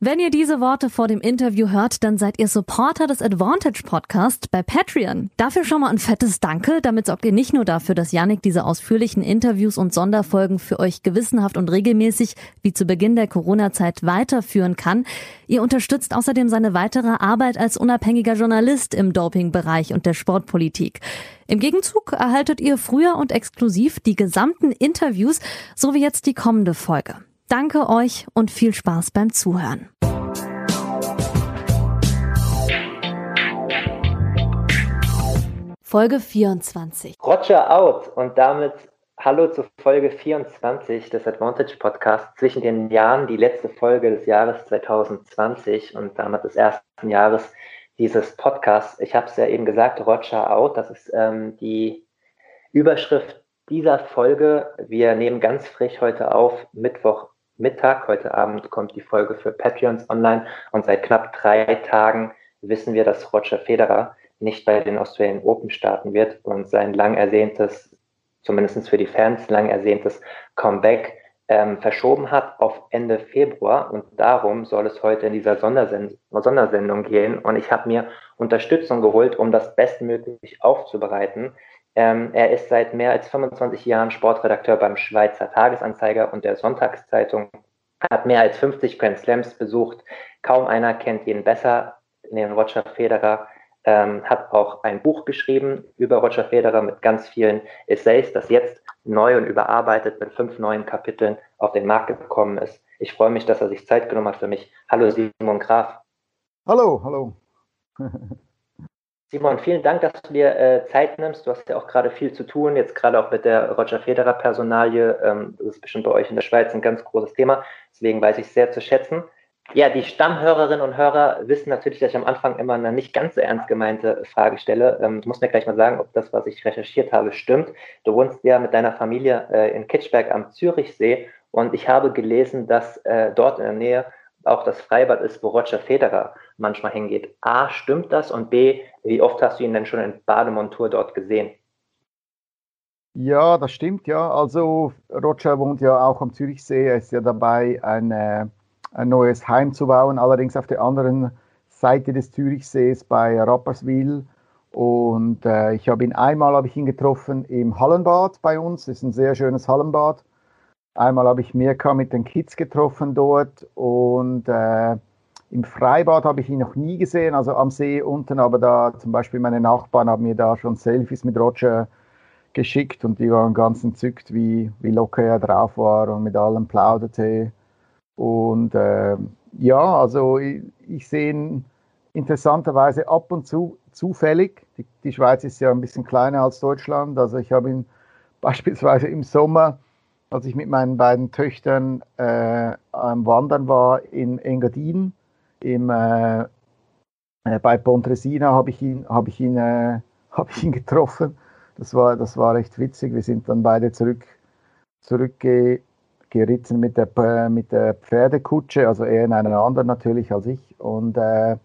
Wenn ihr diese Worte vor dem Interview hört, dann seid ihr Supporter des Advantage Podcast bei Patreon. Dafür schon mal ein fettes Danke. Damit sorgt ihr nicht nur dafür, dass Yannick diese ausführlichen Interviews und Sonderfolgen für euch gewissenhaft und regelmäßig wie zu Beginn der Corona-Zeit weiterführen kann. Ihr unterstützt außerdem seine weitere Arbeit als unabhängiger Journalist im Dopingbereich und der Sportpolitik. Im Gegenzug erhaltet ihr früher und exklusiv die gesamten Interviews, so wie jetzt die kommende Folge. Danke euch und viel Spaß beim Zuhören. Folge 24. Roger out und damit hallo zu Folge 24 des Advantage Podcasts zwischen den Jahren, die letzte Folge des Jahres 2020 und damit des ersten Jahres dieses Podcasts. Ich habe es ja eben gesagt, Roger out, das ist ähm, die Überschrift dieser Folge. Wir nehmen ganz frisch heute auf, Mittwoch Mittag. Heute Abend kommt die Folge für Patreons online und seit knapp drei Tagen wissen wir, dass Roger Federer nicht bei den Australian Open starten wird und sein lang ersehntes, zumindest für die Fans, lang ersehntes Comeback ähm, verschoben hat auf Ende Februar. Und darum soll es heute in dieser Sondersend Sondersendung gehen. Und ich habe mir Unterstützung geholt, um das bestmöglich aufzubereiten. Ähm, er ist seit mehr als 25 Jahren Sportredakteur beim Schweizer Tagesanzeiger und der Sonntagszeitung, hat mehr als 50 Grand Slams besucht. Kaum einer kennt ihn besser, den Roger Federer. Ähm, hat auch ein Buch geschrieben über Roger Federer mit ganz vielen Essays, das jetzt neu und überarbeitet mit fünf neuen Kapiteln auf den Markt gekommen ist. Ich freue mich, dass er sich Zeit genommen hat für mich. Hallo Simon Graf. Hallo, hallo. Simon, vielen Dank, dass du dir äh, Zeit nimmst. Du hast ja auch gerade viel zu tun, jetzt gerade auch mit der Roger Federer Personalie. Ähm, das ist bestimmt bei euch in der Schweiz ein ganz großes Thema. Deswegen weiß ich sehr zu schätzen. Ja, die Stammhörerinnen und Hörer wissen natürlich, dass ich am Anfang immer eine nicht ganz so ernst gemeinte Frage stelle. Ähm, du musst mir gleich mal sagen, ob das, was ich recherchiert habe, stimmt. Du wohnst ja mit deiner Familie äh, in Kitschberg am Zürichsee und ich habe gelesen, dass äh, dort in der Nähe auch das Freibad ist, wo Roger Federer manchmal hingeht. A, stimmt das? Und B, wie oft hast du ihn denn schon in Bademontur dort gesehen? Ja, das stimmt, ja. Also Roger wohnt ja auch am Zürichsee. Er ist ja dabei, ein, ein neues Heim zu bauen, allerdings auf der anderen Seite des Zürichsees bei Rapperswil. Und äh, ich habe ihn einmal habe ich ihn getroffen im Hallenbad bei uns. Das ist ein sehr schönes Hallenbad. Einmal habe ich Mirka mit den Kids getroffen dort und äh, im Freibad habe ich ihn noch nie gesehen, also am See unten, aber da zum Beispiel meine Nachbarn haben mir da schon Selfies mit Roger geschickt und die waren ganz entzückt, wie, wie locker er drauf war und mit allem plauderte. Und äh, ja, also ich, ich sehe ihn interessanterweise ab und zu zufällig. Die, die Schweiz ist ja ein bisschen kleiner als Deutschland, also ich habe ihn beispielsweise im Sommer als ich mit meinen beiden Töchtern äh, am Wandern war in Engadin, im, äh, äh, bei Pontresina, habe ich ihn, hab ich, äh, hab ich ihn getroffen. Das war, das war recht witzig. Wir sind dann beide zurück, zurückgeritten mit der, mit der Pferdekutsche, also er in einen anderen natürlich als ich. Und äh,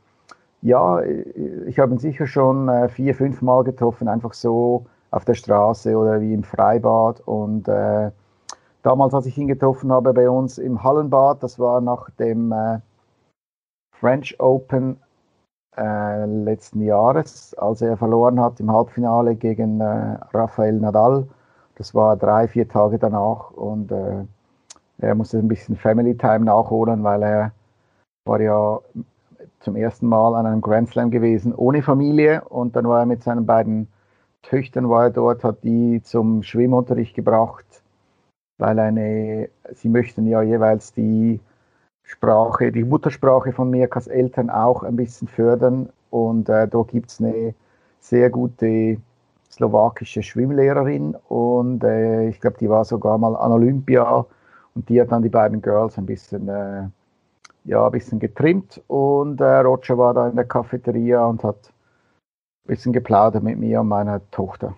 ja, ich habe ihn sicher schon äh, vier, fünf Mal getroffen, einfach so auf der Straße oder wie im Freibad. Und äh, damals, als ich ihn getroffen habe bei uns im Hallenbad, das war nach dem äh, French Open äh, letzten Jahres, als er verloren hat im Halbfinale gegen äh, Rafael Nadal. Das war drei, vier Tage danach und äh, er musste ein bisschen Family Time nachholen, weil er war ja zum ersten Mal an einem Grand Slam gewesen ohne Familie und dann war er mit seinen beiden Töchtern war er dort, hat die zum Schwimmunterricht gebracht weil eine, sie möchten ja jeweils die Sprache, die Muttersprache von Mirkas Eltern auch ein bisschen fördern. Und äh, da gibt es eine sehr gute slowakische Schwimmlehrerin und äh, ich glaube, die war sogar mal an Olympia und die hat dann die beiden Girls ein bisschen, äh, ja, ein bisschen getrimmt und äh, Roger war da in der Cafeteria und hat bisschen geplaudert mit mir und meiner Tochter.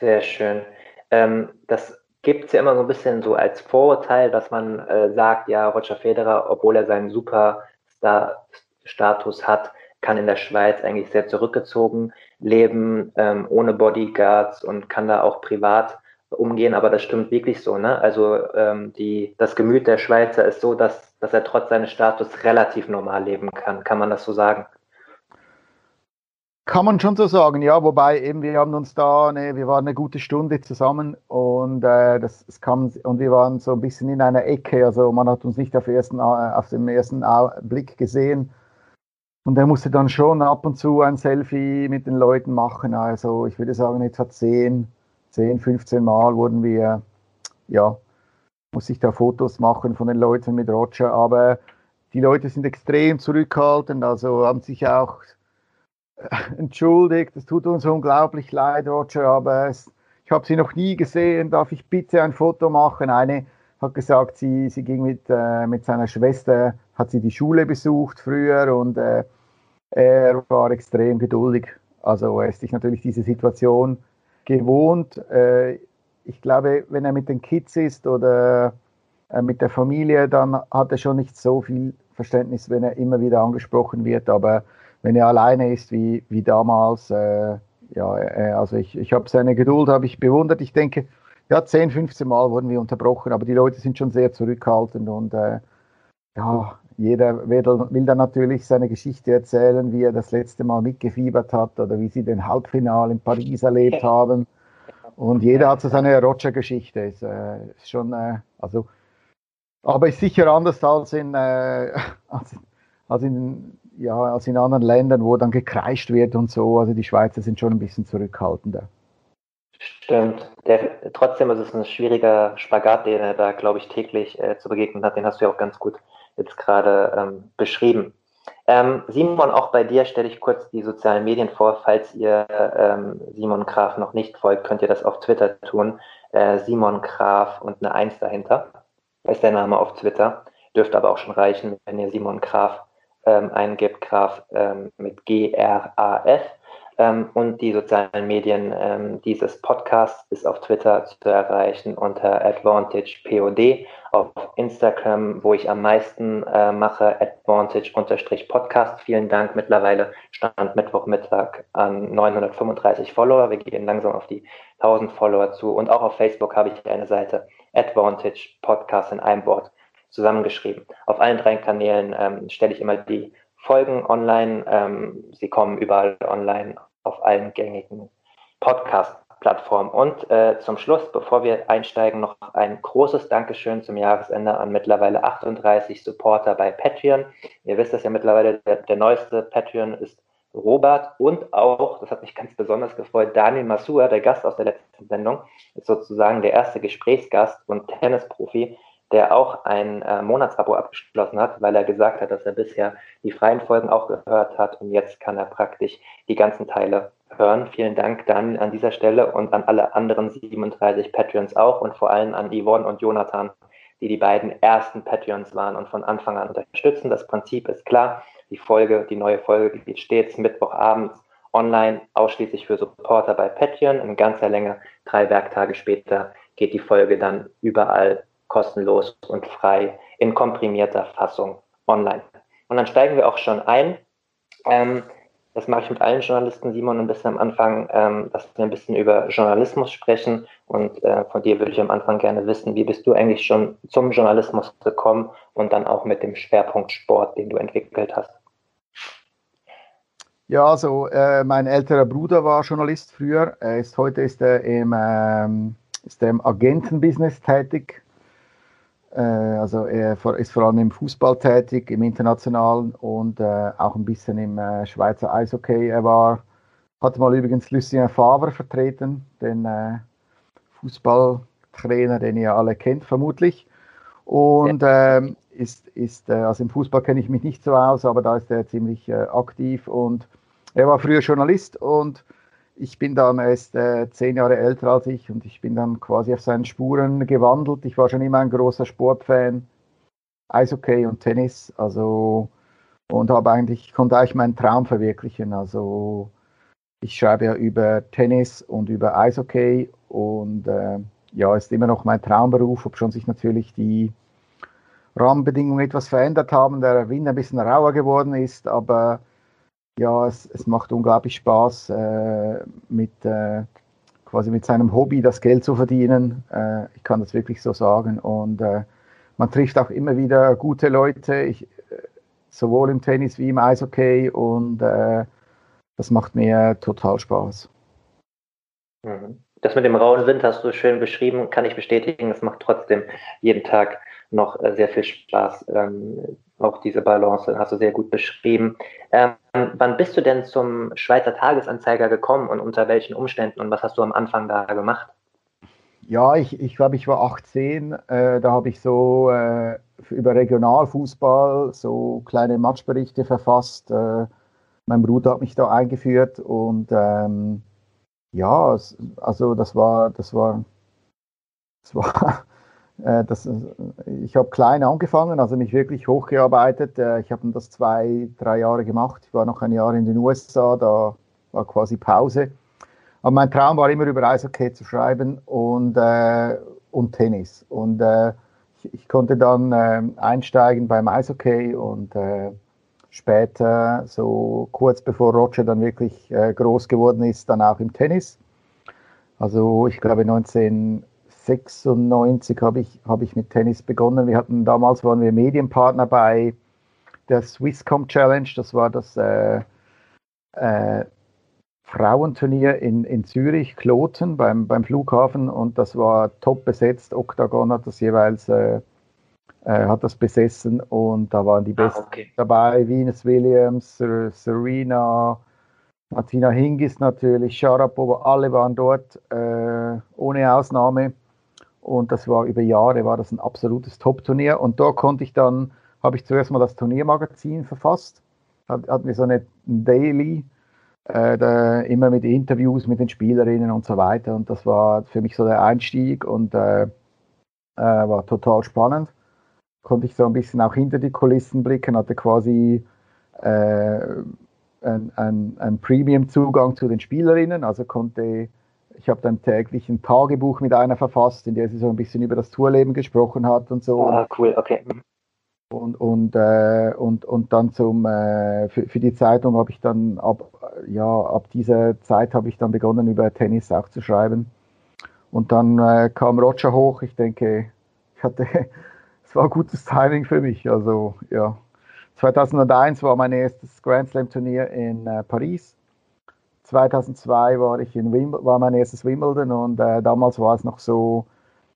Sehr schön. Ähm, das gibt es ja immer so ein bisschen so als Vorurteil, dass man äh, sagt, ja, Roger Federer, obwohl er seinen Superstar-Status hat, kann in der Schweiz eigentlich sehr zurückgezogen leben, ähm, ohne Bodyguards und kann da auch privat umgehen, aber das stimmt wirklich so, ne? Also ähm, die, das Gemüt der Schweizer ist so, dass, dass er trotz seines Status relativ normal leben kann. Kann man das so sagen? Kann man schon so sagen, ja, wobei eben wir haben uns da, eine, wir waren eine gute Stunde zusammen und äh, das, das kam und wir waren so ein bisschen in einer Ecke, also man hat uns nicht auf, ersten, auf dem ersten Blick gesehen. Und er musste dann schon ab und zu ein Selfie mit den Leuten machen, also ich würde sagen etwa 10, 10, 15 Mal wurden wir, ja, muss ich da Fotos machen von den Leuten mit Roger, aber die Leute sind extrem zurückhaltend, also haben sich auch entschuldigt, es tut uns unglaublich leid, Roger, aber es, ich habe Sie noch nie gesehen, darf ich bitte ein Foto machen? Eine hat gesagt, sie, sie ging mit, äh, mit seiner Schwester, hat sie die Schule besucht früher und äh, er war extrem geduldig. Also er ist sich natürlich diese Situation gewohnt. Äh, ich glaube, wenn er mit den Kids ist oder äh, mit der Familie, dann hat er schon nicht so viel Verständnis, wenn er immer wieder angesprochen wird, aber wenn er alleine ist wie, wie damals, äh, ja, äh, also ich, ich habe seine Geduld, habe ich bewundert. Ich denke, ja, 10, 15 Mal wurden wir unterbrochen, aber die Leute sind schon sehr zurückhaltend und äh, ja, jeder will, dann natürlich seine Geschichte erzählen, wie er das letzte Mal mitgefiebert hat oder wie sie den Halbfinal in Paris erlebt haben. Und jeder hat so seine Roger-Geschichte. Ist, äh, ist schon, äh, also, aber ist sicher anders als in, äh, als, als in ja, als in anderen Ländern, wo dann gekreischt wird und so. Also die Schweizer sind schon ein bisschen zurückhaltender. Stimmt. Der, trotzdem ist es ein schwieriger Spagat, den er da, glaube ich, täglich äh, zu begegnen hat. Den hast du ja auch ganz gut jetzt gerade ähm, beschrieben. Ähm, Simon, auch bei dir stelle ich kurz die sozialen Medien vor. Falls ihr ähm, Simon Graf noch nicht folgt, könnt ihr das auf Twitter tun. Äh, Simon Graf und eine Eins dahinter ist der Name auf Twitter. Dürfte aber auch schon reichen, wenn ihr Simon Graf ähm, eingibt, Graf ähm, mit G-R-A-F. Ähm, und die sozialen Medien ähm, dieses Podcasts ist auf Twitter zu erreichen unter AdvantagePOD, auf Instagram, wo ich am meisten äh, mache, Advantage-Podcast. Vielen Dank. Mittlerweile stand Mittwochmittag an 935 Follower. Wir gehen langsam auf die 1000 Follower zu. Und auch auf Facebook habe ich eine Seite, Advantage Podcast in einem Wort zusammengeschrieben. Auf allen drei Kanälen ähm, stelle ich immer die Folgen online. Ähm, sie kommen überall online auf allen gängigen Podcast-Plattformen. Und äh, zum Schluss, bevor wir einsteigen, noch ein großes Dankeschön zum Jahresende an mittlerweile 38 Supporter bei Patreon. Ihr wisst es ja mittlerweile, der, der neueste Patreon ist Robert und auch, das hat mich ganz besonders gefreut, Daniel Masua, der Gast aus der letzten Sendung, ist sozusagen der erste Gesprächsgast und Tennisprofi, der auch ein äh, Monatsabo abgeschlossen hat, weil er gesagt hat, dass er bisher die freien Folgen auch gehört hat und jetzt kann er praktisch die ganzen Teile hören. Vielen Dank dann an dieser Stelle und an alle anderen 37 Patreons auch und vor allem an Yvonne und Jonathan, die die beiden ersten Patreons waren und von Anfang an unterstützen. Das Prinzip ist klar. Die Folge, die neue Folge geht stets Mittwochabends online, ausschließlich für Supporter bei Patreon. In ganzer Länge, drei Werktage später, geht die Folge dann überall kostenlos und frei in komprimierter Fassung online. Und dann steigen wir auch schon ein. Ähm, das mache ich mit allen Journalisten, Simon, ein bisschen am Anfang, ähm, dass wir ein bisschen über Journalismus sprechen. Und äh, von dir würde ich am Anfang gerne wissen, wie bist du eigentlich schon zum Journalismus gekommen und dann auch mit dem Schwerpunkt Sport, den du entwickelt hast? Ja, also äh, mein älterer Bruder war Journalist früher. Er ist, heute ist er im, ähm, ist er im Agentenbusiness tätig äh, also er ist vor allem im Fußball tätig, im Internationalen und äh, auch ein bisschen im äh, Schweizer Eishockey. Er war, hatte mal übrigens Lucien Favre vertreten, den Fußballtrainer, den ihr alle kennt vermutlich. Und ähm, ist, ist also im Fußball kenne ich mich nicht so aus, aber da ist er ziemlich aktiv und er war früher Journalist und ich bin dann erst äh, zehn Jahre älter als ich und ich bin dann quasi auf seinen Spuren gewandelt. Ich war schon immer ein großer Sportfan, Eishockey und Tennis. Also und habe eigentlich, konnte eigentlich meinen Traum verwirklichen. Also ich schreibe ja über Tennis und über Eishockey und äh, ja, ist immer noch mein Traumberuf, ob schon sich natürlich die Rahmenbedingungen etwas verändert haben, der Wind ein bisschen rauer geworden ist, aber ja, es, es macht unglaublich Spaß, äh, mit äh, quasi mit seinem Hobby das Geld zu verdienen. Äh, ich kann das wirklich so sagen. Und äh, man trifft auch immer wieder gute Leute, ich, äh, sowohl im Tennis wie im Eishockey. Und äh, das macht mir total Spaß. Mhm. Das mit dem rauen Wind hast du schön beschrieben, kann ich bestätigen. Es macht trotzdem jeden Tag noch sehr viel Spaß. Auch diese Balance hast du sehr gut beschrieben. Ähm, wann bist du denn zum Schweizer Tagesanzeiger gekommen und unter welchen Umständen und was hast du am Anfang da gemacht? Ja, ich, ich glaube, ich war 18. Äh, da habe ich so äh, über Regionalfußball so kleine Matchberichte verfasst. Äh, mein Bruder hat mich da eingeführt und ähm, ja, also das war, das war, das war, das, ich habe klein angefangen, also mich wirklich hochgearbeitet. Äh, ich habe das zwei, drei Jahre gemacht. Ich war noch ein Jahr in den USA, da war quasi Pause. Aber mein Traum war immer über Eishockey zu schreiben und, äh, und Tennis. Und äh, ich, ich, konnte dann äh, einsteigen beim Eishockey und äh, später, so kurz bevor Roger dann wirklich äh, groß geworden ist, dann auch im Tennis. Also ich glaube 1996 habe ich, hab ich mit Tennis begonnen. Wir hatten damals waren wir Medienpartner bei der Swisscom Challenge. Das war das äh, äh, Frauenturnier in, in Zürich, Kloten beim, beim Flughafen und das war top besetzt. Octagon hat das jeweils äh, äh, hat das besessen und da waren die ah, Besten okay. dabei, Venus Williams, Serena, Martina Hingis natürlich, Sharapova, alle waren dort, äh, ohne Ausnahme. Und das war über Jahre, war das ein absolutes Top-Turnier. Und da konnte ich dann, habe ich zuerst mal das Turniermagazin verfasst, hat, hatten wir so eine Daily, äh, da, immer mit Interviews mit den Spielerinnen und so weiter. Und das war für mich so der Einstieg und äh, äh war total spannend konnte ich so ein bisschen auch hinter die Kulissen blicken, hatte quasi äh, einen ein Premium-Zugang zu den Spielerinnen, also konnte, ich habe dann täglich ein Tagebuch mit einer verfasst, in der sie so ein bisschen über das Tourleben gesprochen hat und so. Ah, cool, okay. Und, und, äh, und, und dann zum, äh, für, für die Zeitung habe ich dann ab, ja, ab dieser Zeit habe ich dann begonnen, über Tennis auch zu schreiben. Und dann äh, kam Roger hoch. Ich denke, ich hatte war gutes Timing für mich. Also ja, 2001 war mein erstes Grand Slam Turnier in äh, Paris. 2002 war ich in Wim war mein erstes Wimbledon und äh, damals war es noch so,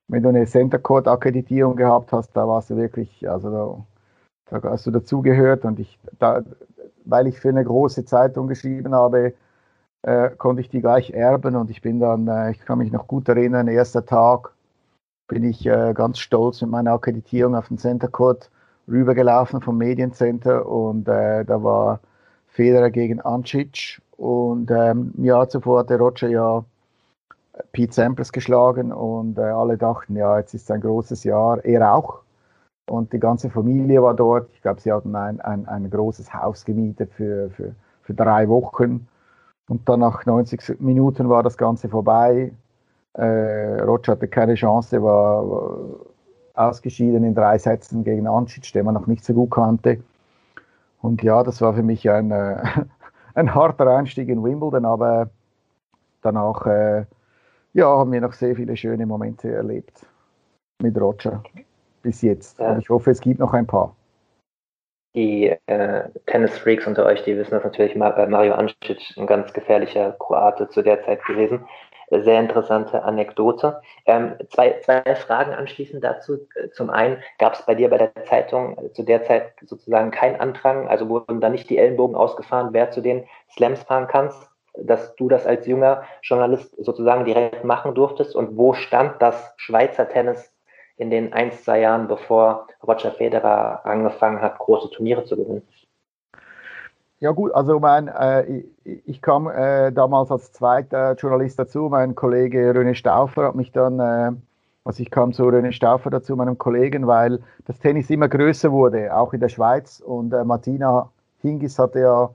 wenn du eine Center Court Akkreditierung gehabt hast, da warst du wirklich, also da, da hast du dazugehört und ich, da, weil ich für eine große Zeitung geschrieben habe, äh, konnte ich die gleich erben und ich bin dann, äh, ich kann mich noch gut erinnern, erster Tag, bin ich äh, ganz stolz mit meiner Akkreditierung auf den Center Court rübergelaufen vom Mediencenter und äh, da war Federer gegen Ancic und ähm, im Jahr zuvor hatte Roger ja Pete Sampras geschlagen und äh, alle dachten, ja, jetzt ist ein großes Jahr, er auch. Und die ganze Familie war dort. Ich glaube, sie hatten ein, ein, ein großes Haus gemietet für, für, für drei Wochen. Und dann nach 90 Minuten war das Ganze vorbei. Äh, Roger hatte keine Chance, war, war ausgeschieden in drei Sätzen gegen Ancic, den man noch nicht so gut kannte. Und ja, das war für mich ein, äh, ein harter Einstieg in Wimbledon, aber danach äh, ja, haben wir noch sehr viele schöne Momente erlebt mit Roger bis jetzt. Ja. Und ich hoffe, es gibt noch ein paar. Die äh, Tennis-Freaks unter euch, die wissen das natürlich, äh, Mario Ancic, ein ganz gefährlicher Kroate zu der Zeit gewesen sehr interessante Anekdote. Ähm, zwei, zwei Fragen anschließend dazu. Zum einen, gab es bei dir bei der Zeitung zu der Zeit sozusagen keinen Andrang, also wurden da nicht die Ellenbogen ausgefahren, wer zu den Slams fahren kannst, dass du das als junger Journalist sozusagen direkt machen durftest? Und wo stand das Schweizer Tennis in den ein, zwei Jahren, bevor Roger Federer angefangen hat, große Turniere zu gewinnen? Ja gut, also mein, äh, ich, ich, kam äh, damals als zweiter Journalist dazu. Mein Kollege René Stauffer hat mich dann, äh, also ich kam zu René Stauffer dazu, meinem Kollegen, weil das Tennis immer größer wurde, auch in der Schweiz. Und äh, Martina Hingis hatte ja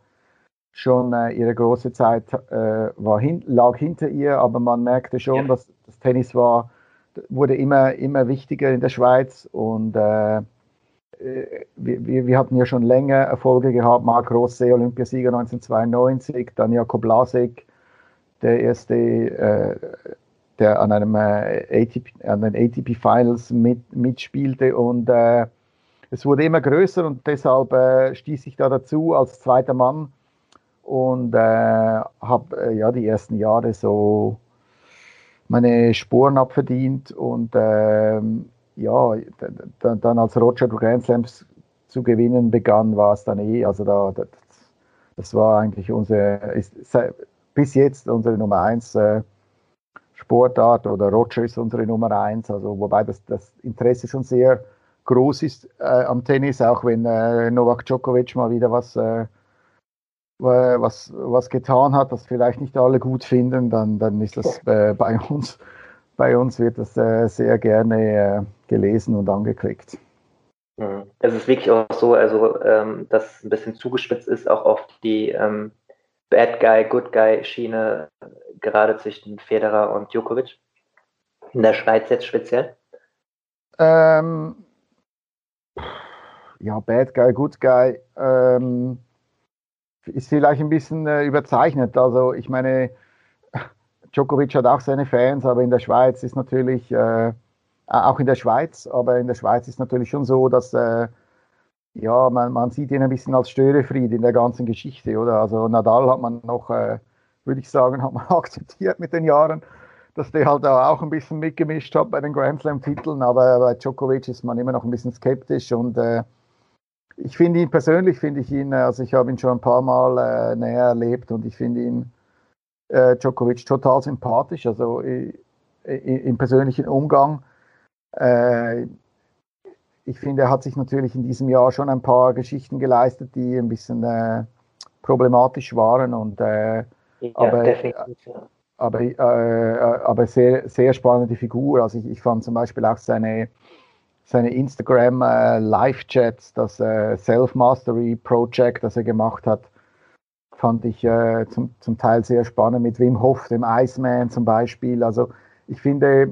schon äh, ihre große Zeit, äh, war hin, lag hinter ihr, aber man merkte schon, ja. dass das Tennis war, wurde immer, immer wichtiger in der Schweiz und wir, wir, hatten ja schon länger Erfolge gehabt, Marc Rosset, Olympiasieger 1992, dann Jakob Lasek, der erste, äh, der an einem äh, ATP, an den ATP Finals mit, mitspielte. Und äh, es wurde immer größer und deshalb äh, stieß ich da dazu als zweiter Mann. Und äh, habe äh, ja die ersten Jahre so meine Spuren abverdient. Und ähm, ja, dann als Roger Grand Slams zu gewinnen begann, war es dann eh, also da, das, das war eigentlich unsere, ist, bis jetzt unsere Nummer eins äh, Sportart oder Roger ist unsere Nummer eins, also wobei das, das Interesse schon sehr groß ist äh, am Tennis, auch wenn äh, Novak Djokovic mal wieder was, äh, was, was getan hat, das vielleicht nicht alle gut finden, dann, dann ist das äh, bei uns bei uns wird das äh, sehr gerne gelesen und angeklickt. Mhm. Es ist wirklich auch so, also ähm, dass ein bisschen zugespitzt ist, auch auf die ähm, Bad Guy, Good Guy Schiene, gerade zwischen Federer und Djokovic. In der Schweiz jetzt speziell? Ähm, ja, Bad Guy, Good Guy ähm, ist vielleicht ein bisschen äh, überzeichnet. Also ich meine, Djokovic hat auch seine Fans, aber in der Schweiz ist natürlich, äh, auch in der Schweiz, aber in der Schweiz ist natürlich schon so, dass äh, ja, man, man sieht ihn ein bisschen als Störefried in der ganzen Geschichte, oder? Also Nadal hat man noch, äh, würde ich sagen, hat man akzeptiert mit den Jahren, dass der halt auch ein bisschen mitgemischt hat bei den Grand Slam-Titeln, aber bei Djokovic ist man immer noch ein bisschen skeptisch und äh, ich finde ihn persönlich, finde ich ihn, also ich habe ihn schon ein paar Mal äh, näher erlebt und ich finde ihn äh, Djokovic total sympathisch, also äh, im persönlichen Umgang. Äh, ich finde, er hat sich natürlich in diesem Jahr schon ein paar Geschichten geleistet, die ein bisschen äh, problematisch waren und äh, ja, aber, aber, äh, aber sehr, sehr spannende Figur. Also ich, ich fand zum Beispiel auch seine, seine Instagram äh, Live-Chats, das äh, Self-Mastery Project, das er gemacht hat, fand ich äh, zum, zum Teil sehr spannend mit Wim Hof, dem Iceman zum Beispiel. Also ich finde,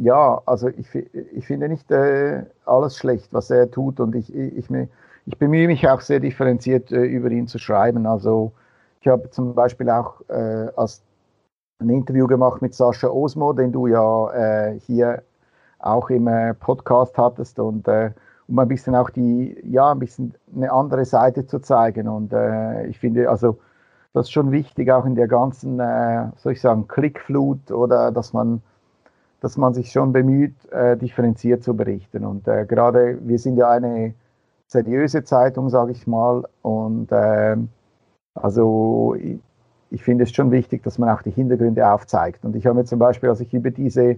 ja, also ich, ich finde nicht äh, alles schlecht, was er tut und ich, ich, ich, ich bemühe mich auch sehr differenziert äh, über ihn zu schreiben. Also ich habe zum Beispiel auch äh, als ein Interview gemacht mit Sascha Osmo, den du ja äh, hier auch im äh, Podcast hattest und um ein bisschen auch die, ja, ein bisschen eine andere Seite zu zeigen. Und äh, ich finde, also das ist schon wichtig, auch in der ganzen, äh, soll ich sagen, Klickflut oder dass man, dass man sich schon bemüht, äh, differenziert zu berichten. Und äh, gerade wir sind ja eine seriöse Zeitung, sage ich mal. Und äh, also ich, ich finde es schon wichtig, dass man auch die Hintergründe aufzeigt. Und ich habe mir zum Beispiel, als ich über diese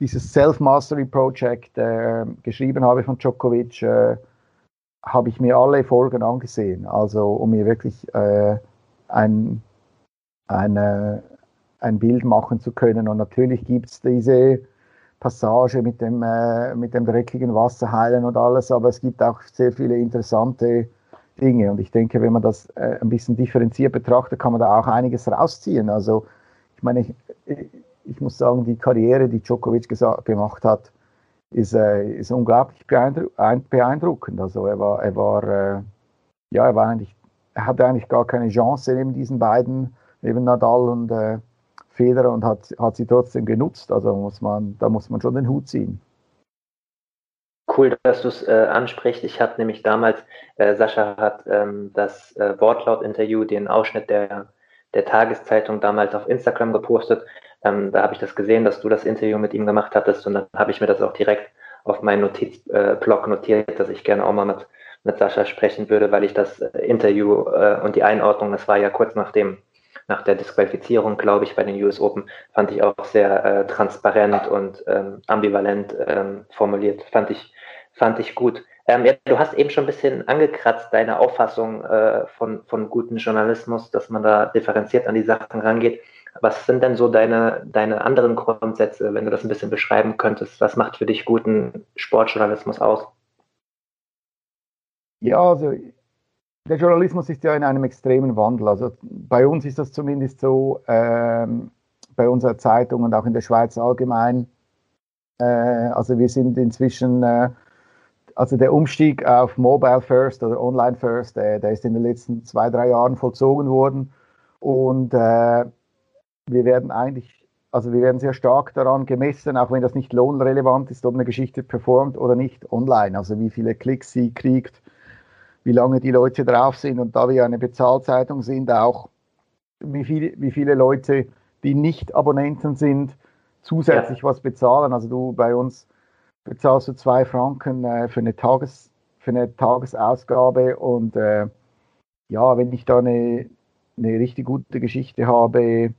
dieses Self-Mastery-Project äh, geschrieben habe von Djokovic, äh, habe ich mir alle Folgen angesehen. Also um mir wirklich äh, ein, eine, ein Bild machen zu können. Und natürlich gibt es diese Passage mit dem, äh, mit dem dreckigen Wasser heilen und alles, aber es gibt auch sehr viele interessante Dinge. Und ich denke, wenn man das äh, ein bisschen differenziert betrachtet, kann man da auch einiges rausziehen. Also ich meine, ich, ich muss sagen, die Karriere, die Djokovic gemacht hat, ist, äh, ist unglaublich beeindruckend. Also er war, er war, äh, ja, er war eigentlich, er hatte eigentlich gar keine Chance neben diesen beiden, neben Nadal und äh, Federer und hat, hat sie trotzdem genutzt. Also muss man, da muss man schon den Hut ziehen. Cool, dass du es äh, ansprichst. Ich habe nämlich damals, äh, Sascha hat ähm, das äh, Wortlaut-Interview, den Ausschnitt der, der Tageszeitung damals auf Instagram gepostet. Ähm, da habe ich das gesehen, dass du das Interview mit ihm gemacht hattest und dann habe ich mir das auch direkt auf meinen Notizblock äh, notiert, dass ich gerne auch mal mit, mit Sascha sprechen würde, weil ich das äh, Interview äh, und die Einordnung, das war ja kurz nach dem, nach der Disqualifizierung, glaube ich, bei den US Open, fand ich auch sehr äh, transparent und ähm, ambivalent ähm, formuliert. Fand ich, fand ich gut. Ähm, ja, du hast eben schon ein bisschen angekratzt, deine Auffassung äh, von, von gutem Journalismus, dass man da differenziert an die Sachen rangeht. Was sind denn so deine, deine anderen Grundsätze, wenn du das ein bisschen beschreiben könntest? Was macht für dich guten Sportjournalismus aus? Ja, also der Journalismus ist ja in einem extremen Wandel. Also bei uns ist das zumindest so, ähm, bei unserer Zeitung und auch in der Schweiz allgemein. Äh, also wir sind inzwischen, äh, also der Umstieg auf Mobile First oder Online First, äh, der ist in den letzten zwei, drei Jahren vollzogen worden. Und äh, wir werden eigentlich, also wir werden sehr stark daran gemessen, auch wenn das nicht lohnrelevant ist, ob eine Geschichte performt oder nicht online. Also wie viele Klicks sie kriegt, wie lange die Leute drauf sind und da wir eine Bezahlzeitung sind, auch wie viele, wie viele Leute, die nicht Abonnenten sind, zusätzlich ja. was bezahlen. Also du bei uns bezahlst du zwei Franken äh, für, eine Tages, für eine Tagesausgabe und äh, ja, wenn ich da eine, eine richtig gute Geschichte habe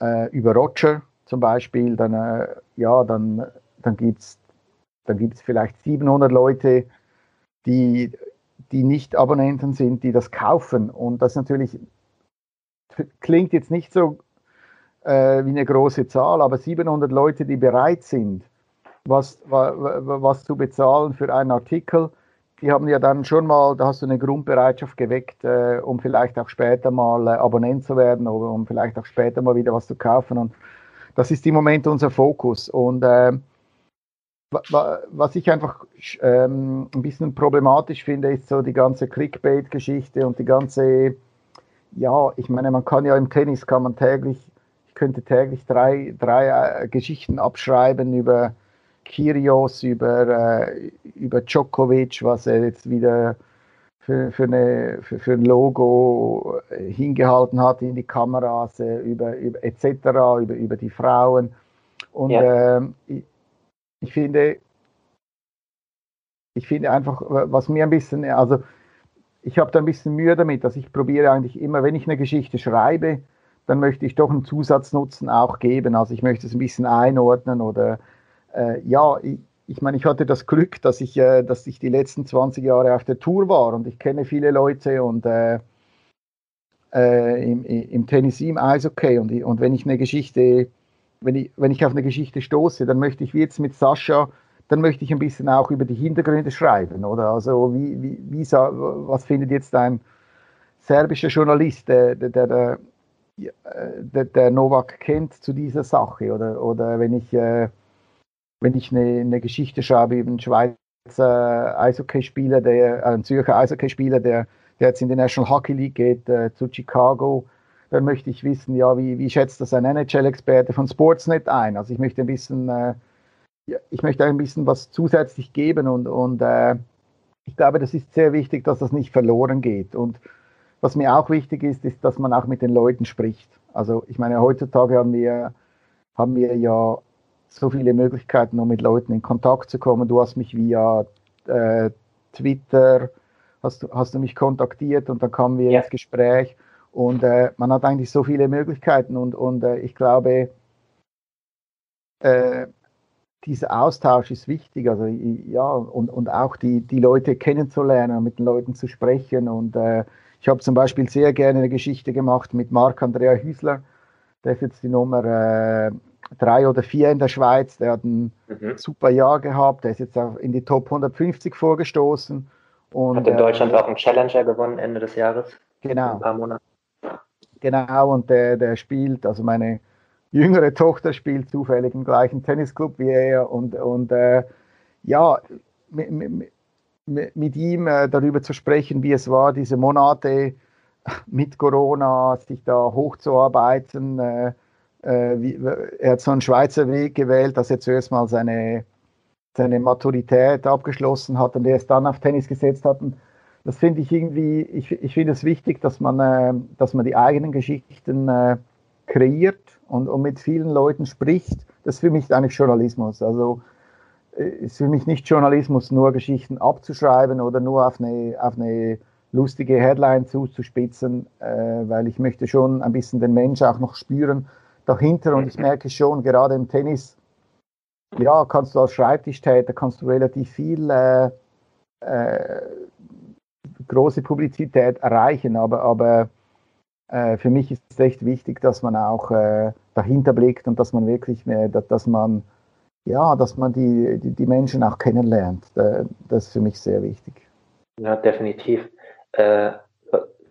äh, über Roger zum Beispiel, dann, äh, ja, dann, dann gibt es dann gibt's vielleicht 700 Leute, die die nicht Abonnenten sind, die das kaufen. Und das natürlich klingt jetzt nicht so äh, wie eine große Zahl, aber 700 Leute, die bereit sind, was, was, zu bezahlen für einen Artikel, die haben ja dann schon mal, da hast du eine Grundbereitschaft geweckt, äh, um vielleicht auch später mal äh, Abonnent zu werden oder um vielleicht auch später mal wieder was zu kaufen. Und das ist im Moment unser Fokus. Und äh, was ich einfach ähm, ein bisschen problematisch finde, ist so die ganze Clickbait-Geschichte und die ganze, ja, ich meine, man kann ja im Tennis, kann man täglich, ich könnte täglich drei, drei äh, Geschichten abschreiben über Kyrgios, über, äh, über Djokovic, was er jetzt wieder für, für, eine, für, für ein Logo hingehalten hat in die Kameras, äh, über, über etc., über, über die Frauen. Und ja. ähm, ich finde, ich finde einfach, was mir ein bisschen, also ich habe da ein bisschen Mühe damit, dass ich probiere eigentlich immer, wenn ich eine Geschichte schreibe, dann möchte ich doch einen Zusatznutzen auch geben. Also ich möchte es ein bisschen einordnen oder äh, ja, ich, ich meine, ich hatte das Glück, dass ich, äh, dass ich die letzten 20 Jahre auf der Tour war und ich kenne viele Leute und äh, äh im, im Tennis, im Eishockey und, und wenn ich eine Geschichte wenn ich, wenn ich auf eine Geschichte stoße, dann möchte ich wie jetzt mit Sascha, dann möchte ich ein bisschen auch über die Hintergründe schreiben, oder? Also wie, wie, wie was findet jetzt ein serbischer Journalist, der, der, der, der, der Novak kennt zu dieser Sache, oder, oder wenn ich, äh, wenn ich eine, eine Geschichte schreibe über einen Schweizer Eishockeyspieler, der, einen Zürcher Eishockeyspieler, der, der jetzt in die National Hockey League geht, äh, zu Chicago, dann möchte ich wissen, ja, wie, wie schätzt das ein NHL-Experte von Sportsnet ein? Also ich möchte ein bisschen, äh, ich möchte ein bisschen was zusätzlich geben und, und äh, ich glaube, das ist sehr wichtig, dass das nicht verloren geht. Und was mir auch wichtig ist, ist, dass man auch mit den Leuten spricht. Also ich meine, heutzutage haben wir, haben wir ja so viele Möglichkeiten, um mit Leuten in Kontakt zu kommen. Du hast mich via äh, Twitter, hast, hast du mich kontaktiert und dann kamen wir ja. ins Gespräch. Und äh, man hat eigentlich so viele Möglichkeiten und, und äh, ich glaube, äh, dieser Austausch ist wichtig, also ja, und, und auch die, die Leute kennenzulernen, mit den Leuten zu sprechen. Und äh, ich habe zum Beispiel sehr gerne eine Geschichte gemacht mit Marc-Andrea Hüsler, der ist jetzt die Nummer äh, drei oder vier in der Schweiz, der hat ein mhm. super Jahr gehabt, der ist jetzt auch in die Top 150 vorgestoßen. Und, hat in Deutschland äh, auch einen Challenger gewonnen Ende des Jahres. Genau. Ein paar Monate. Genau, und der, der spielt, also meine jüngere Tochter spielt zufällig im gleichen Tennisclub wie er und, und äh, ja, mit, mit, mit ihm äh, darüber zu sprechen, wie es war, diese Monate mit Corona, sich da hochzuarbeiten. Äh, äh wie, er hat so einen Schweizer Weg gewählt, dass er zuerst mal seine, seine Maturität abgeschlossen hat und erst dann auf Tennis gesetzt hat. Und das finde ich irgendwie, ich, ich finde es wichtig, dass man, äh, dass man die eigenen Geschichten äh, kreiert und, und mit vielen Leuten spricht. Das ist für mich eigentlich Journalismus. Also äh, ist für mich nicht Journalismus, nur Geschichten abzuschreiben oder nur auf eine, auf eine lustige Headline zuzuspitzen, äh, weil ich möchte schon ein bisschen den Mensch auch noch spüren dahinter und ich merke schon, gerade im Tennis, ja, kannst du als Schreibtischtäter, kannst du relativ viel äh, äh, große Publizität erreichen, aber, aber äh, für mich ist es echt wichtig, dass man auch äh, dahinter blickt und dass man wirklich, mehr, dass man ja, dass man die, die, die Menschen auch kennenlernt. Das ist für mich sehr wichtig. Ja, definitiv. äh,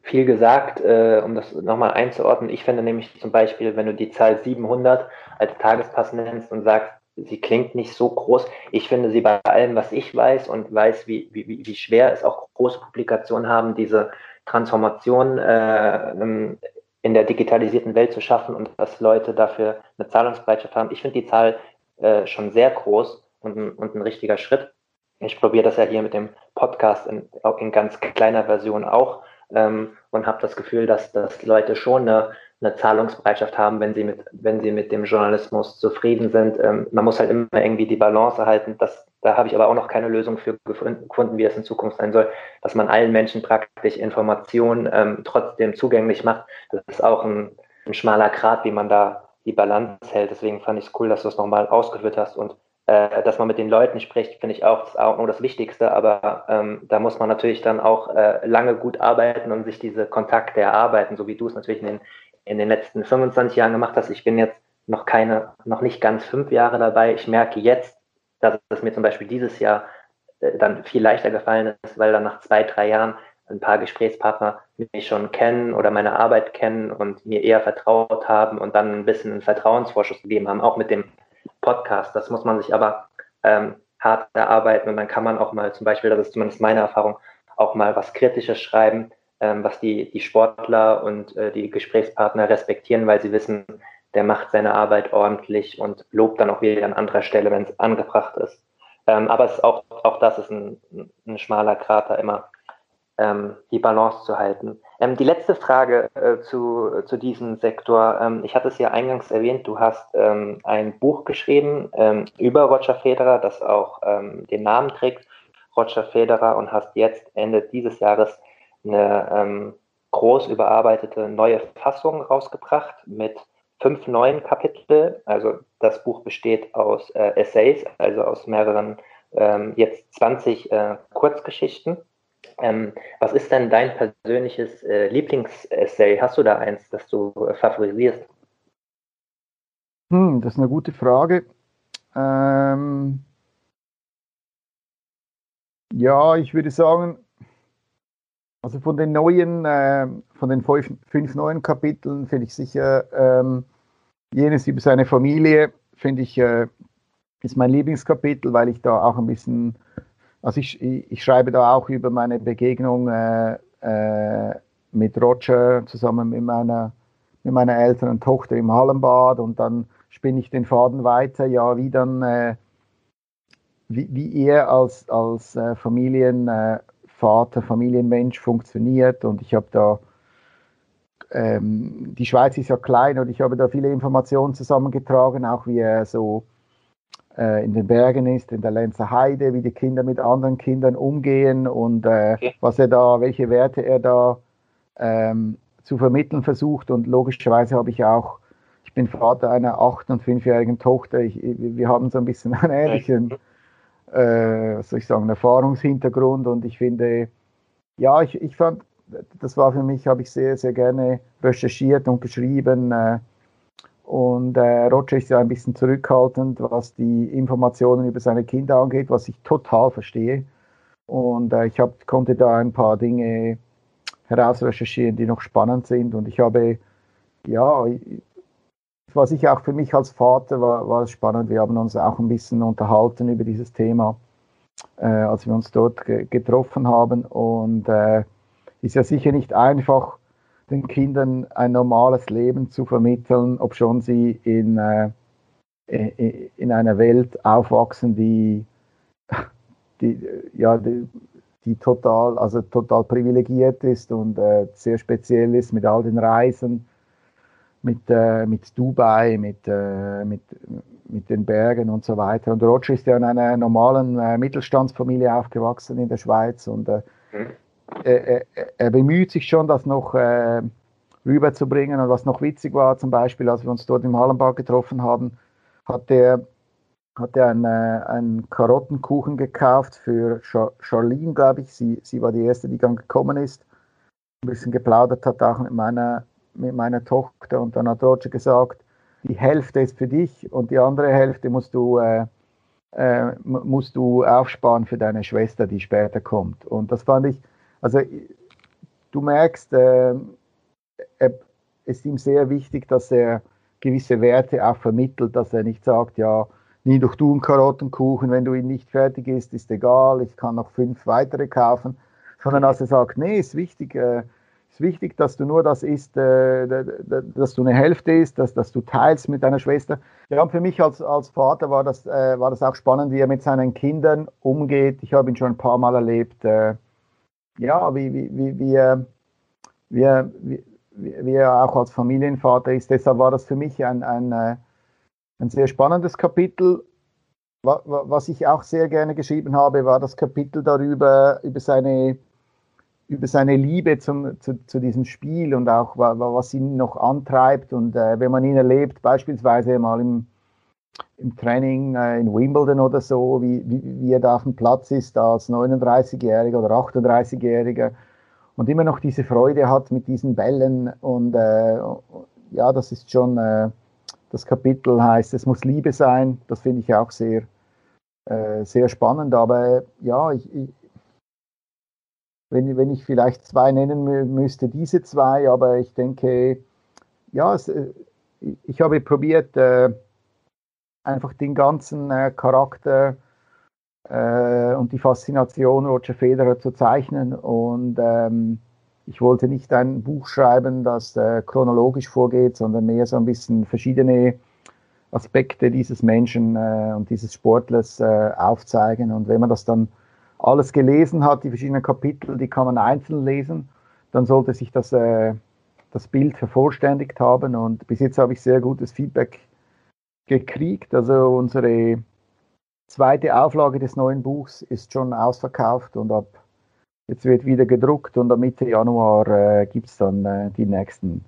viel gesagt, äh, um das nochmal einzuordnen. Ich finde nämlich zum Beispiel, wenn du die Zahl 700 als Tagespass nennst und sagst, sie klingt nicht so groß. Ich finde sie bei allem, was ich weiß und weiß, wie, wie, wie schwer es auch große Publikationen haben, diese Transformation äh, in der digitalisierten Welt zu schaffen und dass Leute dafür eine Zahlungsbereitschaft haben. Ich finde die Zahl äh, schon sehr groß und, und ein richtiger Schritt. Ich probiere das ja hier mit dem Podcast in, in ganz kleiner Version auch ähm, und habe das Gefühl, dass, dass Leute schon eine, eine Zahlungsbereitschaft haben, wenn sie mit, wenn sie mit dem Journalismus zufrieden sind. Ähm, man muss halt immer irgendwie die Balance erhalten. Das, da habe ich aber auch noch keine Lösung für gefunden, wie es in Zukunft sein soll, dass man allen Menschen praktisch Informationen ähm, trotzdem zugänglich macht. Das ist auch ein, ein schmaler Grat, wie man da die Balance hält. Deswegen fand ich es cool, dass du es nochmal ausgeführt hast und äh, dass man mit den Leuten spricht, finde ich auch das, auch nur das Wichtigste, aber ähm, da muss man natürlich dann auch äh, lange gut arbeiten und sich diese Kontakte erarbeiten, so wie du es natürlich in den, in den letzten 25 Jahren gemacht hast. Ich bin jetzt noch keine, noch nicht ganz fünf Jahre dabei. Ich merke jetzt, dass es mir zum Beispiel dieses Jahr äh, dann viel leichter gefallen ist, weil dann nach zwei, drei Jahren ein paar Gesprächspartner mich schon kennen oder meine Arbeit kennen und mir eher vertraut haben und dann ein bisschen einen Vertrauensvorschuss gegeben haben, auch mit dem Podcast. Das muss man sich aber ähm, hart erarbeiten und dann kann man auch mal zum Beispiel, das ist zumindest meine Erfahrung, auch mal was Kritisches schreiben, was die, die Sportler und äh, die Gesprächspartner respektieren, weil sie wissen, der macht seine Arbeit ordentlich und lobt dann auch wieder an anderer Stelle, wenn es angebracht ist. Ähm, aber es ist auch, auch das ist ein, ein schmaler Krater immer ähm, die Balance zu halten. Ähm, die letzte Frage äh, zu, zu diesem Sektor. Ähm, ich hatte es ja eingangs erwähnt, du hast ähm, ein Buch geschrieben ähm, über Roger Federer, das auch ähm, den Namen trägt, Roger Federer, und hast jetzt Ende dieses Jahres eine groß überarbeitete neue Fassung rausgebracht mit fünf neuen Kapiteln. Also das Buch besteht aus äh, Essays, also aus mehreren, jetzt 20 äh, Kurzgeschichten ähm, was ist denn dein persönliches äh, Lieblingsessay? Hast du da eins, das du äh, favorisierst? Hm, das ist eine gute Frage. Ähm, ja, ich würde sagen, also von den neuen, äh, von den fünf, fünf neuen Kapiteln finde ich sicher ähm, jenes über seine Familie, finde ich, äh, ist mein Lieblingskapitel, weil ich da auch ein bisschen also ich, ich schreibe da auch über meine Begegnung äh, äh, mit Roger zusammen mit meiner, mit meiner älteren Tochter im Hallenbad und dann spinne ich den Faden weiter, ja, wie dann, äh, wie, wie er als, als äh, Familienvater, Familienmensch funktioniert und ich habe da ähm, die Schweiz ist ja klein und ich habe da viele Informationen zusammengetragen, auch wie er so äh, in den Bergen ist, in der Lenzer Heide, wie die Kinder mit anderen Kindern umgehen und äh, okay. was er da, welche Werte er da ähm, zu vermitteln versucht. Und logischerweise habe ich auch, ich bin Vater einer acht- und fünfjährigen Tochter. Ich, wir haben so ein bisschen einen ähnlichen, äh, soll ich sagen, Erfahrungshintergrund und ich finde, ja, ich, ich fand, das war für mich, habe ich sehr, sehr gerne recherchiert und geschrieben. Äh, und äh, Roger ist ja ein bisschen zurückhaltend, was die Informationen über seine Kinder angeht, was ich total verstehe. Und äh, ich hab, konnte da ein paar Dinge herausrecherchieren, die noch spannend sind. Und ich habe, ja, was ich auch für mich als Vater war, war es spannend. Wir haben uns auch ein bisschen unterhalten über dieses Thema, äh, als wir uns dort ge getroffen haben. Und äh, ist ja sicher nicht einfach, den Kindern ein normales Leben zu vermitteln, ob schon sie in, äh, in einer Welt aufwachsen, die, die, ja, die, die total, also total privilegiert ist und äh, sehr speziell ist mit all den Reisen, mit, äh, mit Dubai, mit, äh, mit, mit den Bergen und so weiter. Und Roger ist ja in einer normalen äh, Mittelstandsfamilie aufgewachsen in der Schweiz und äh, mhm er, er, bemüht sich schon, das noch äh, rüberzubringen. Und was noch witzig war, zum Beispiel, als wir uns dort im Hallenbad getroffen haben, hat er hat er einen, äh, einen Karottenkuchen gekauft für Charlene, glaube ich. Sie, sie war die erste, die dann gekommen ist. Ein bisschen geplaudert hat auch mit meiner, mit meiner Tochter. Und dann hat Roger gesagt, die Hälfte ist für dich und die andere Hälfte musst du, äh, äh, musst du aufsparen für deine Schwester, die später kommt. Und das fand ich, also du merkst, äh, er, es ist ihm sehr wichtig, dass er gewisse Werte auch vermittelt, dass er nicht sagt, ja, nie doch du einen Karottenkuchen, wenn du ihn nicht fertig isst, ist egal, ich kann noch fünf weitere kaufen, sondern dass er sagt, nee, ist wichtig, äh, ist wichtig, dass du nur das isst, äh, dass du eine Hälfte isst, dass, dass du teilst mit deiner Schwester. Ja, und für mich als, als Vater war das, äh, war das auch spannend, wie er mit seinen Kindern umgeht. Ich habe ihn schon ein paar Mal erlebt, äh, ja, wie, wie, wie, wie, äh, wie, wie, wie er auch als Familienvater ist. Deshalb war das für mich ein, ein, äh, ein sehr spannendes Kapitel. Was ich auch sehr gerne geschrieben habe, war das Kapitel darüber, über seine, über seine Liebe zum, zu, zu diesem Spiel und auch was ihn noch antreibt. Und äh, wenn man ihn erlebt, beispielsweise mal im, im Training äh, in Wimbledon oder so, wie, wie, wie, er da auf dem Platz ist als 39-Jähriger oder 38-Jähriger und immer noch diese Freude hat mit diesen Bällen. Und äh, ja, das ist schon, äh, das Kapitel heißt, es muss Liebe sein. Das finde ich auch sehr, äh, sehr spannend. Aber ja, ich, ich, wenn, wenn ich vielleicht zwei nennen müsste, diese zwei, aber ich denke, ja, es, äh, ich habe probiert, äh, einfach den ganzen äh, Charakter äh, und die Faszination Roger Federer zu zeichnen. Und ähm, ich wollte nicht ein Buch schreiben, das äh, chronologisch vorgeht, sondern mehr so ein bisschen verschiedene Aspekte dieses Menschen äh, und dieses Sportlers aufzeigen. Und wenn man das dann alles gelesen hat, die verschiedenen Kapitel, die kann man einzeln lesen, dann sollte sich das, äh, das Bild vervollständigt haben. Und bis jetzt habe ich sehr gutes Feedback gekriegt. Also unsere zweite Auflage des neuen Buchs ist schon ausverkauft und ab jetzt wird wieder gedruckt und am Mitte Januar äh, gibt es dann äh, die, nächsten,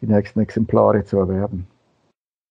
die nächsten Exemplare zu erwerben.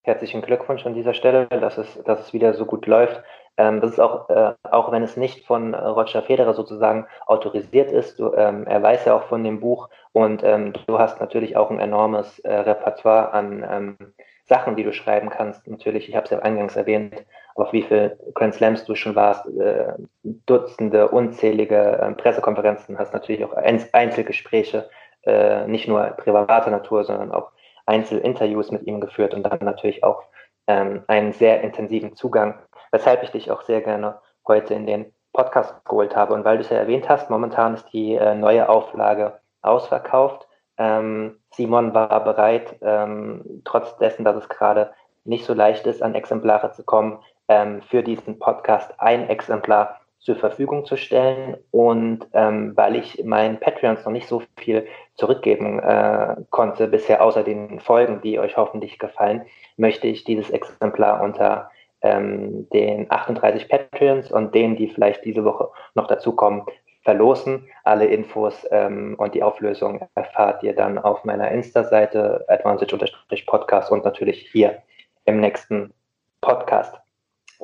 Herzlichen Glückwunsch an dieser Stelle, dass es, dass es wieder so gut läuft. Ähm, das ist auch, äh, auch wenn es nicht von Roger Federer sozusagen autorisiert ist, du, ähm, er weiß ja auch von dem Buch und ähm, du hast natürlich auch ein enormes äh, Repertoire an ähm, Sachen, die du schreiben kannst. Natürlich, ich habe es ja eingangs erwähnt, auf wie viele Grand Slams du schon warst, äh, Dutzende, unzählige äh, Pressekonferenzen, hast natürlich auch Einzelgespräche, äh, nicht nur privater Natur, sondern auch Einzelinterviews mit ihm geführt und dann natürlich auch ähm, einen sehr intensiven Zugang, weshalb ich dich auch sehr gerne heute in den Podcast geholt habe. Und weil du es ja erwähnt hast, momentan ist die äh, neue Auflage ausverkauft. Ähm, Simon war bereit, ähm, trotz dessen, dass es gerade nicht so leicht ist, an Exemplare zu kommen, ähm, für diesen Podcast ein Exemplar zur Verfügung zu stellen. Und ähm, weil ich meinen Patreons noch nicht so viel zurückgeben äh, konnte bisher, außer den Folgen, die euch hoffentlich gefallen, möchte ich dieses Exemplar unter ähm, den 38 Patreons und denen, die vielleicht diese Woche noch dazukommen, verlosen. Alle Infos ähm, und die Auflösung erfahrt ihr dann auf meiner Insta-Seite advantage-podcast und natürlich hier im nächsten Podcast.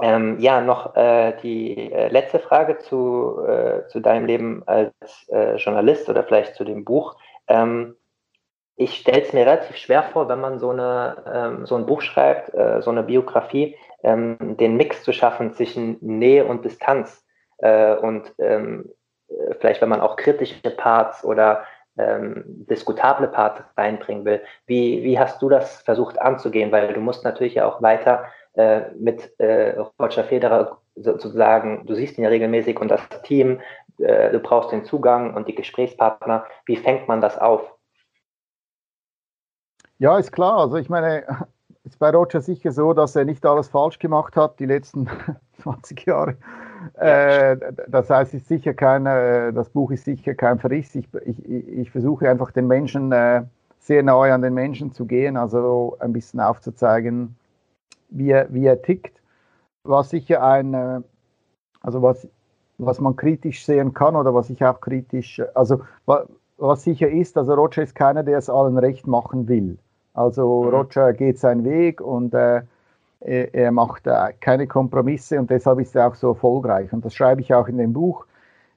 Ähm, ja, noch äh, die äh, letzte Frage zu, äh, zu deinem Leben als äh, Journalist oder vielleicht zu dem Buch. Ähm, ich stelle es mir relativ schwer vor, wenn man so, eine, ähm, so ein Buch schreibt, äh, so eine Biografie, ähm, den Mix zu schaffen zwischen Nähe und Distanz äh, und ähm, äh, vielleicht wenn man auch kritische Parts oder ähm, diskutable Parts reinbringen will. Wie, wie hast du das versucht anzugehen? Weil du musst natürlich ja auch weiter äh, mit äh, Roger Federer sozusagen, du siehst ihn ja regelmäßig und das Team, äh, du brauchst den Zugang und die Gesprächspartner. Wie fängt man das auf? Ja, ist klar. Also ich meine, ist bei Roger sicher so, dass er nicht alles falsch gemacht hat die letzten 20 Jahre. Äh, das heißt, ist sicher kein, äh, das Buch ist sicher kein Verriss. Ich, ich, ich versuche einfach den Menschen äh, sehr nahe an den Menschen zu gehen, also ein bisschen aufzuzeigen, wie er, wie er tickt. Was sicher ein, äh, also was, was man kritisch sehen kann oder was ich auch kritisch, also was, sicher ist, also Roger ist keiner, der es allen recht machen will. Also mhm. Roger geht seinen Weg und äh, er, er macht äh, keine Kompromisse und deshalb ist er auch so erfolgreich. Und das schreibe ich auch in dem Buch.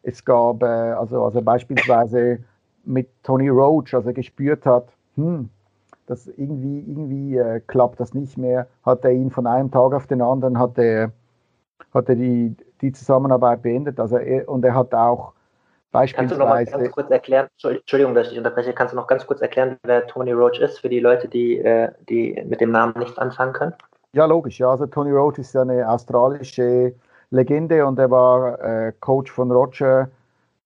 Es gab, äh, also, also beispielsweise mit Tony Roach, als er gespürt hat, hm, das irgendwie, irgendwie äh, klappt das nicht mehr, hat er ihn von einem Tag auf den anderen, hat er, hat er die, die Zusammenarbeit beendet. Also er, und er hat auch Kannst du noch mal ganz kurz erklären, Entschuldigung, dass ich unterbreche, kannst du noch ganz kurz erklären, wer Tony Roach ist, für die Leute, die, äh, die mit dem Namen nichts anfangen können? Ja, logisch. Ja, also Tony Roach ist eine australische Legende und er war äh, Coach von Roger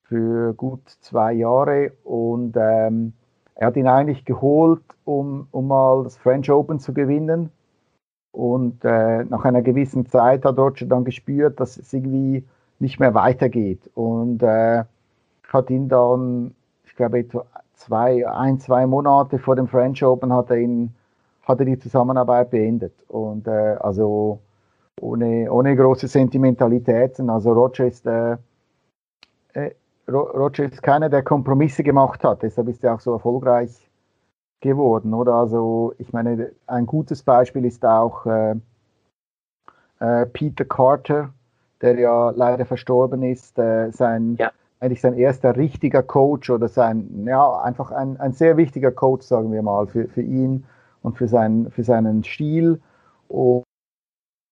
für gut zwei Jahre und ähm, er hat ihn eigentlich geholt, um, um mal das French Open zu gewinnen. Und äh, nach einer gewissen Zeit hat Roger dann gespürt, dass es irgendwie nicht mehr weitergeht. Und äh, hat ihn dann, ich glaube, etwa zwei, ein, zwei Monate vor dem French Open hat er ihn, hat er die Zusammenarbeit beendet. Und äh, also ohne, ohne große Sentimentalitäten. Also Roger ist, äh, äh Roger ist keiner, der Kompromisse gemacht hat. Deshalb ist er auch so erfolgreich geworden, oder? Also ich meine, ein gutes Beispiel ist auch äh, äh, Peter Carter, der ja leider verstorben ist. Äh, sein ja eigentlich sein erster richtiger Coach oder sein, ja, einfach ein, ein sehr wichtiger Coach, sagen wir mal, für, für ihn und für, sein, für seinen Stil. Und,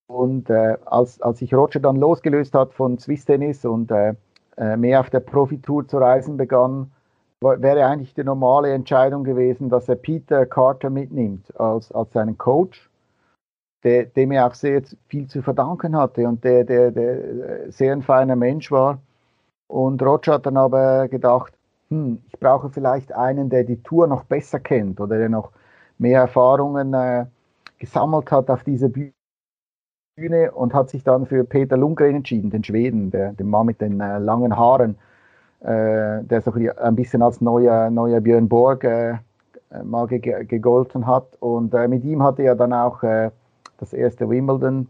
und äh, als, als sich Roger dann losgelöst hat von Swiss Tennis und äh, äh mehr auf der Profitour zu reisen begann, wäre eigentlich die normale Entscheidung gewesen, dass er Peter Carter mitnimmt als, als seinen Coach, der, dem er auch sehr viel zu verdanken hatte und der, der, der sehr ein feiner Mensch war. Und Roger hat dann aber gedacht, hm, ich brauche vielleicht einen, der die Tour noch besser kennt oder der noch mehr Erfahrungen äh, gesammelt hat auf dieser Bühne und hat sich dann für Peter Lundgren entschieden, den Schweden, der, den Mann mit den äh, langen Haaren, äh, der so ein bisschen als neuer, neuer Björn Borg äh, mal ge gegolten hat. Und äh, mit ihm hatte er dann auch äh, das erste Wimbledon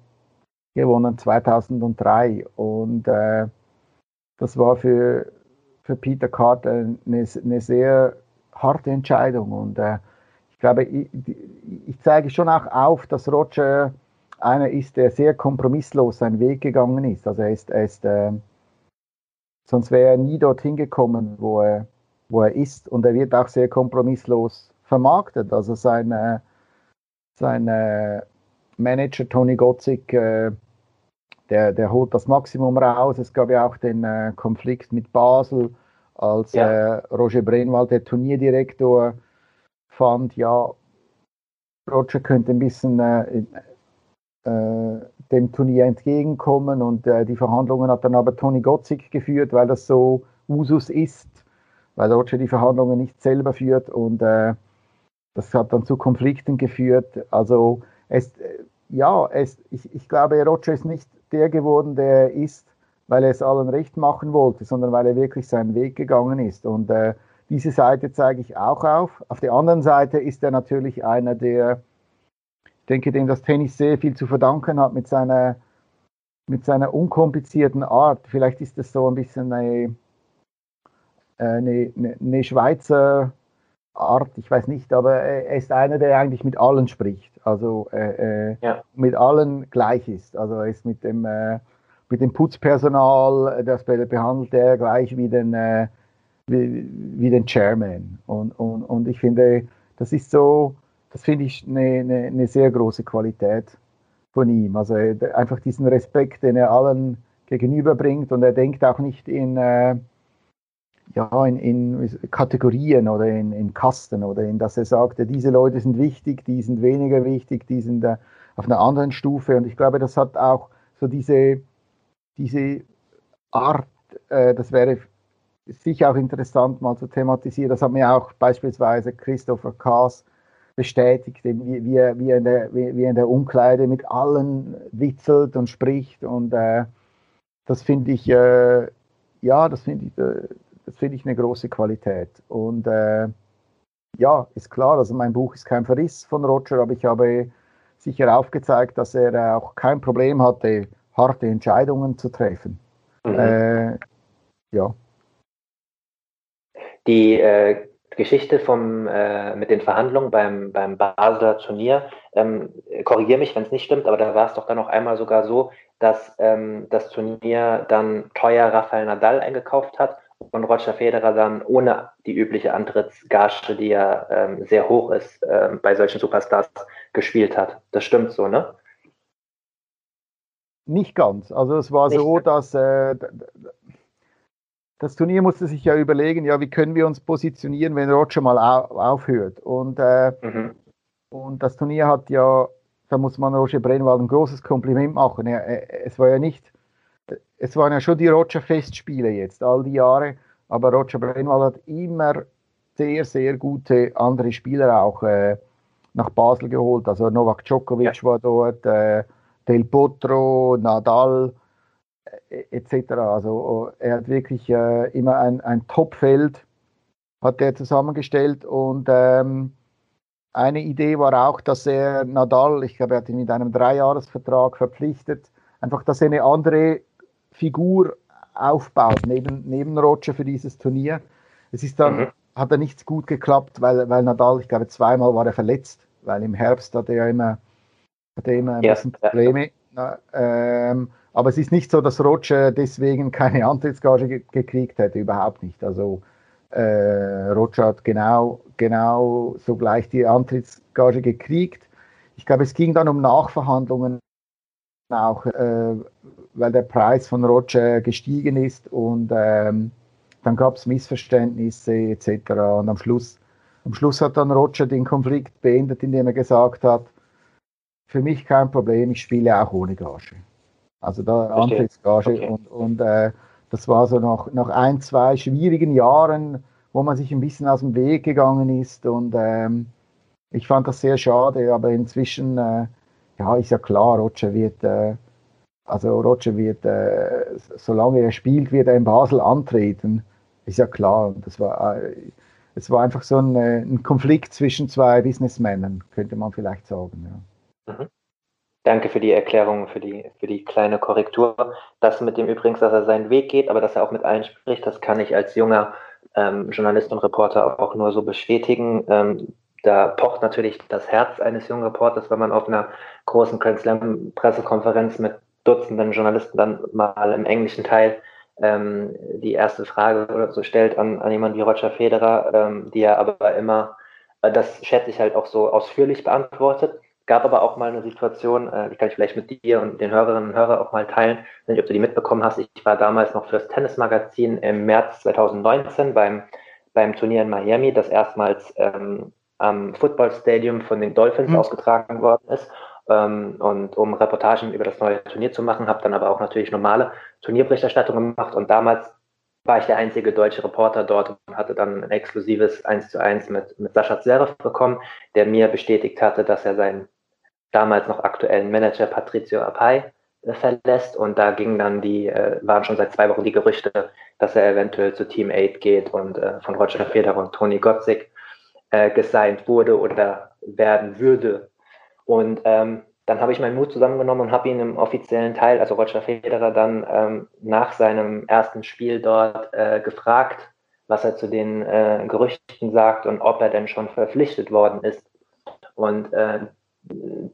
gewonnen, 2003. Und das war für, für Peter Carter eine, eine sehr harte Entscheidung. Und äh, ich glaube, ich, ich, zeige schon auch auf, dass Roger einer ist, der sehr kompromisslos seinen Weg gegangen ist. Also er ist, er ist äh, sonst wäre er nie dorthin gekommen, wo er, wo er ist. Und er wird auch sehr kompromisslos vermarktet. Also sein, äh, äh, Manager Tony Gotzik der, der holt das Maximum raus. Es gab ja auch den äh, Konflikt mit Basel, als ja. äh, Roger Brenwald, der Turnierdirektor, fand, ja, Roger könnte ein bisschen äh, äh dem Turnier entgegenkommen und äh, die Verhandlungen hat dann aber Toni Gotzig geführt, weil das so Usus ist, weil Roger die Verhandlungen nicht selber führt und äh, das hat dann zu Konflikten geführt. Also es, ja, es, ich, ich glaube, Roger ist nicht der geworden, der er ist, weil er es allen recht machen wollte, sondern weil er wirklich seinen Weg gegangen ist. Und äh, diese Seite zeige ich auch auf. Auf der anderen Seite ist er natürlich einer, der, ich denke, dem das Tennis sehr viel zu verdanken hat mit seiner, mit seiner unkomplizierten Art. Vielleicht ist es so ein bisschen eine, eine, eine Schweizer Art, ich weiß nicht, aber er ist einer, der eigentlich mit allen spricht, also äh, äh, ja. mit allen gleich ist. Also er ist mit dem, äh, mit dem Putzpersonal, das behandelt er gleich wie den, äh, wie, wie, den Chairman. Und, und, und ich finde, das ist so, das finde ich eine, eine, eine, sehr große Qualität von ihm. Also einfach diesen Respekt, den er allen gegenüberbringt und er denkt auch nicht in äh, ja, in, in Kategorien oder in, in Kasten oder in, dass er sagte, diese Leute sind wichtig, die sind weniger wichtig, die sind äh, auf einer anderen Stufe. Und ich glaube, das hat auch so diese, diese Art, äh, das wäre sicher auch interessant mal zu thematisieren. Das hat mir auch beispielsweise Christopher Kaas bestätigt, wie, wie, er, wie, er in der, wie, wie in der Umkleide mit allen witzelt und spricht. Und äh, das finde ich, äh, ja, das finde ich, äh, das finde ich eine große Qualität. Und äh, ja, ist klar, also mein Buch ist kein Verriss von Roger, aber ich habe sicher aufgezeigt, dass er auch kein Problem hatte, harte Entscheidungen zu treffen. Mhm. Äh, ja. Die äh, Geschichte vom, äh, mit den Verhandlungen beim, beim Basler Turnier, ähm, korrigiere mich, wenn es nicht stimmt, aber da war es doch dann noch einmal sogar so, dass ähm, das Turnier dann teuer Rafael Nadal eingekauft hat und Roger Federer dann ohne die übliche Antrittsgage, die ja ähm, sehr hoch ist, ähm, bei solchen Superstars gespielt hat. Das stimmt so, ne? Nicht ganz. Also es war Nicht so, dass äh, das Turnier musste sich ja überlegen, ja, wie können wir uns positionieren, wenn Roger mal aufhört. Und, äh, mhm. und das Turnier hat ja, da muss man Roger Brennwald ein großes Kompliment machen. Er, es war ja nicht, es waren ja schon die Roger-Festspiele jetzt, all die Jahre, aber Roger Brennwald hat immer sehr, sehr gute andere Spieler auch äh, nach Basel geholt. Also Novak Djokovic ja. war dort, äh, Del Potro, Nadal, etc. Also oh, er hat wirklich äh, immer ein, ein Topfeld hat er zusammengestellt und ähm, eine Idee war auch, dass er Nadal, ich glaube, er hat ihn mit einem Dreijahresvertrag verpflichtet, einfach, dass er eine andere Figur aufbaut neben, neben Roger für dieses Turnier. Es ist dann, mhm. hat er nichts gut geklappt, weil, weil Nadal, ich glaube, zweimal war er verletzt, weil im Herbst hatte er immer, hatte er immer ein ja. bisschen Probleme. Ja. Ähm, aber es ist nicht so, dass Roger deswegen keine Antrittsgage ge gekriegt hätte, überhaupt nicht. Also äh, Roger hat genau, genau sogleich die Antrittsgage gekriegt. Ich glaube, es ging dann um Nachverhandlungen auch, äh, weil der Preis von Roger gestiegen ist und ähm, dann gab es Missverständnisse etc. Und am Schluss, am Schluss hat dann Roger den Konflikt beendet, indem er gesagt hat, für mich kein Problem, ich spiele auch ohne Gage. Also da Antrittsgage okay. und, und äh, das war so nach, nach ein, zwei schwierigen Jahren, wo man sich ein bisschen aus dem Weg gegangen ist und ähm, ich fand das sehr schade, aber inzwischen, äh, ja, ist ja klar, Roger wird, äh, also Roger wird, äh, solange er spielt, wird er in Basel antreten, ist ja klar. Und das war, äh, es war einfach so ein, äh, ein Konflikt zwischen zwei Businessmännern, könnte man vielleicht sagen. Ja. Mhm. Danke für die Erklärung, für die, für die kleine Korrektur. Das mit dem übrigens, dass er seinen Weg geht, aber dass er auch mit allen spricht, das kann ich als junger ähm, Journalist und Reporter auch nur so bestätigen. Ähm, da pocht natürlich das Herz eines jungen Reporters, wenn man auf einer großen Grand Slam Pressekonferenz mit Dutzenden Journalisten dann mal im englischen Teil ähm, die erste Frage oder so stellt an, an jemanden wie Roger Federer, ähm, die er aber immer, äh, das schätze ich halt auch so ausführlich beantwortet gab aber auch mal eine Situation, äh, die kann ich vielleicht mit dir und den Hörerinnen und Hörern auch mal teilen, wenn nicht, ob du die mitbekommen hast. Ich war damals noch fürs Tennismagazin im März 2019 beim, beim Turnier in Miami, das erstmals ähm, am Football Stadium von den Dolphins mhm. ausgetragen worden ist. Ähm, und um Reportagen über das neue Turnier zu machen, habe dann aber auch natürlich normale Turnierberichterstattung gemacht und damals war ich der einzige deutsche Reporter dort und hatte dann ein exklusives 1 zu 1 mit, mit Sascha Zverev bekommen, der mir bestätigt hatte, dass er sein damals noch aktuellen Manager Patricio Apai äh, verlässt und da gingen dann die, äh, waren schon seit zwei Wochen die Gerüchte, dass er eventuell zu Team 8 geht und äh, von Roger Federer und Toni Gotzik äh, gesigned wurde oder werden würde. Und ähm, dann habe ich meinen Mut zusammengenommen und habe ihn im offiziellen Teil, also Roger Federer, dann ähm, nach seinem ersten Spiel dort äh, gefragt, was er zu den äh, Gerüchten sagt und ob er denn schon verpflichtet worden ist. Und äh,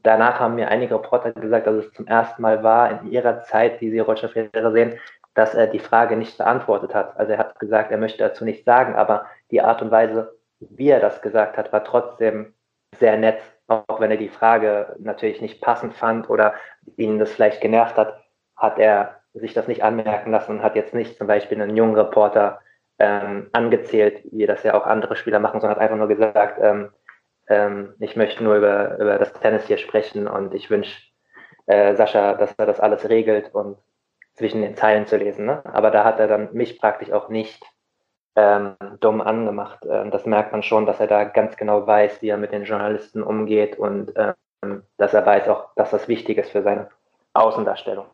danach haben mir einige Reporter gesagt, dass es zum ersten Mal war in ihrer Zeit, die sie Roger Federer sehen, dass er die Frage nicht beantwortet hat. Also er hat gesagt, er möchte dazu nichts sagen, aber die Art und Weise, wie er das gesagt hat, war trotzdem sehr nett, auch wenn er die Frage natürlich nicht passend fand oder ihn das vielleicht genervt hat, hat er sich das nicht anmerken lassen und hat jetzt nicht zum Beispiel einen jungen Reporter ähm, angezählt, wie das ja auch andere Spieler machen, sondern hat einfach nur gesagt, ähm, ähm, ich möchte nur über, über das Tennis hier sprechen und ich wünsche äh, Sascha, dass er das alles regelt und zwischen den Zeilen zu lesen. Ne? Aber da hat er dann mich praktisch auch nicht ähm, dumm angemacht. Ähm, das merkt man schon, dass er da ganz genau weiß, wie er mit den Journalisten umgeht und ähm, dass er weiß auch, dass das wichtig ist für seine Außendarstellung.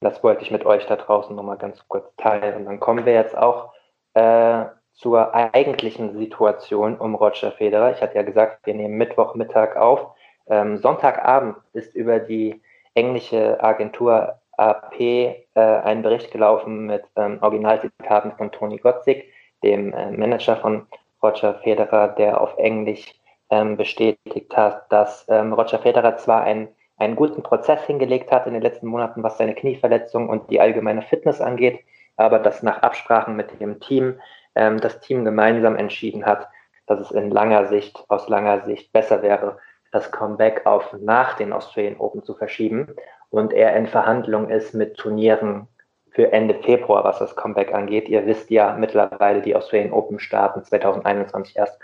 Das wollte ich mit euch da draußen nochmal ganz kurz teilen. Und dann kommen wir jetzt auch äh, zur eigentlichen Situation um Roger Federer. Ich hatte ja gesagt, wir nehmen Mittwochmittag auf. Ähm, Sonntagabend ist über die englische Agentur AP äh, ein Bericht gelaufen mit ähm, Originalzitaten von Toni Gotzik, dem äh, Manager von Roger Federer, der auf Englisch ähm, bestätigt hat, dass ähm, Roger Federer zwar einen, einen guten Prozess hingelegt hat in den letzten Monaten, was seine Knieverletzung und die allgemeine Fitness angeht, aber dass nach Absprachen mit dem Team ähm, das Team gemeinsam entschieden hat, dass es in langer Sicht, aus langer Sicht besser wäre, das Comeback auf nach den Australian Open zu verschieben. Und er in Verhandlung ist mit Turnieren für Ende Februar, was das Comeback angeht. Ihr wisst ja mittlerweile, die Australian Open starten 2021 erst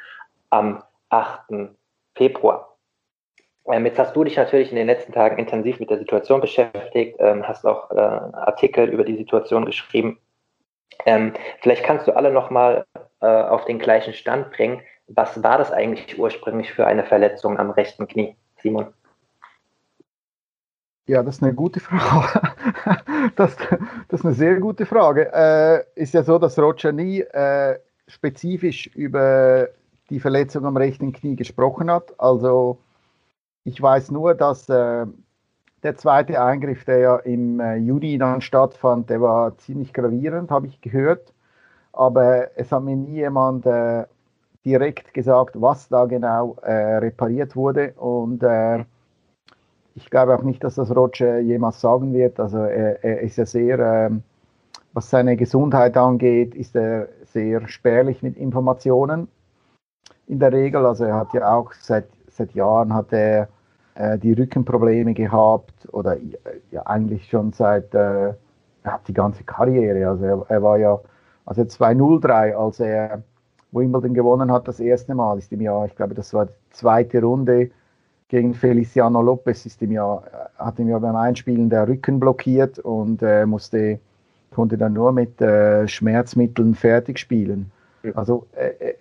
am 8. Februar. Ähm, jetzt hast du dich natürlich in den letzten Tagen intensiv mit der Situation beschäftigt, ähm, hast auch äh, Artikel über die Situation geschrieben. Ähm, vielleicht kannst du alle nochmal äh, auf den gleichen Stand bringen. Was war das eigentlich ursprünglich für eine Verletzung am rechten Knie, Simon? Ja, das ist eine gute Frage. Das, das ist eine sehr gute Frage. Äh, ist ja so, dass Roger nie äh, spezifisch über die Verletzung am rechten Knie gesprochen hat. Also ich weiß nur, dass äh, der zweite Eingriff, der ja im äh, Juni dann stattfand, der war ziemlich gravierend, habe ich gehört. Aber es hat mir nie jemand äh, direkt gesagt, was da genau äh, repariert wurde. Und ich glaube auch nicht, dass das Roger jemals sagen wird. Also er, er ist ja sehr, ähm, was seine Gesundheit angeht, ist er sehr spärlich mit Informationen in der Regel. Also er hat ja auch seit, seit Jahren hat er äh, die Rückenprobleme gehabt oder ja eigentlich schon seit äh, er hat die ganze Karriere. Also er, er war ja also 203, als er Wimbledon gewonnen hat, das erste Mal ist im Jahr, ich glaube, das war die zweite Runde gegen Feliciano Lopez ist ihm ja, hat ihm ja beim Einspielen der Rücken blockiert und äh, musste, konnte dann nur mit äh, Schmerzmitteln fertig spielen. Also äh, äh,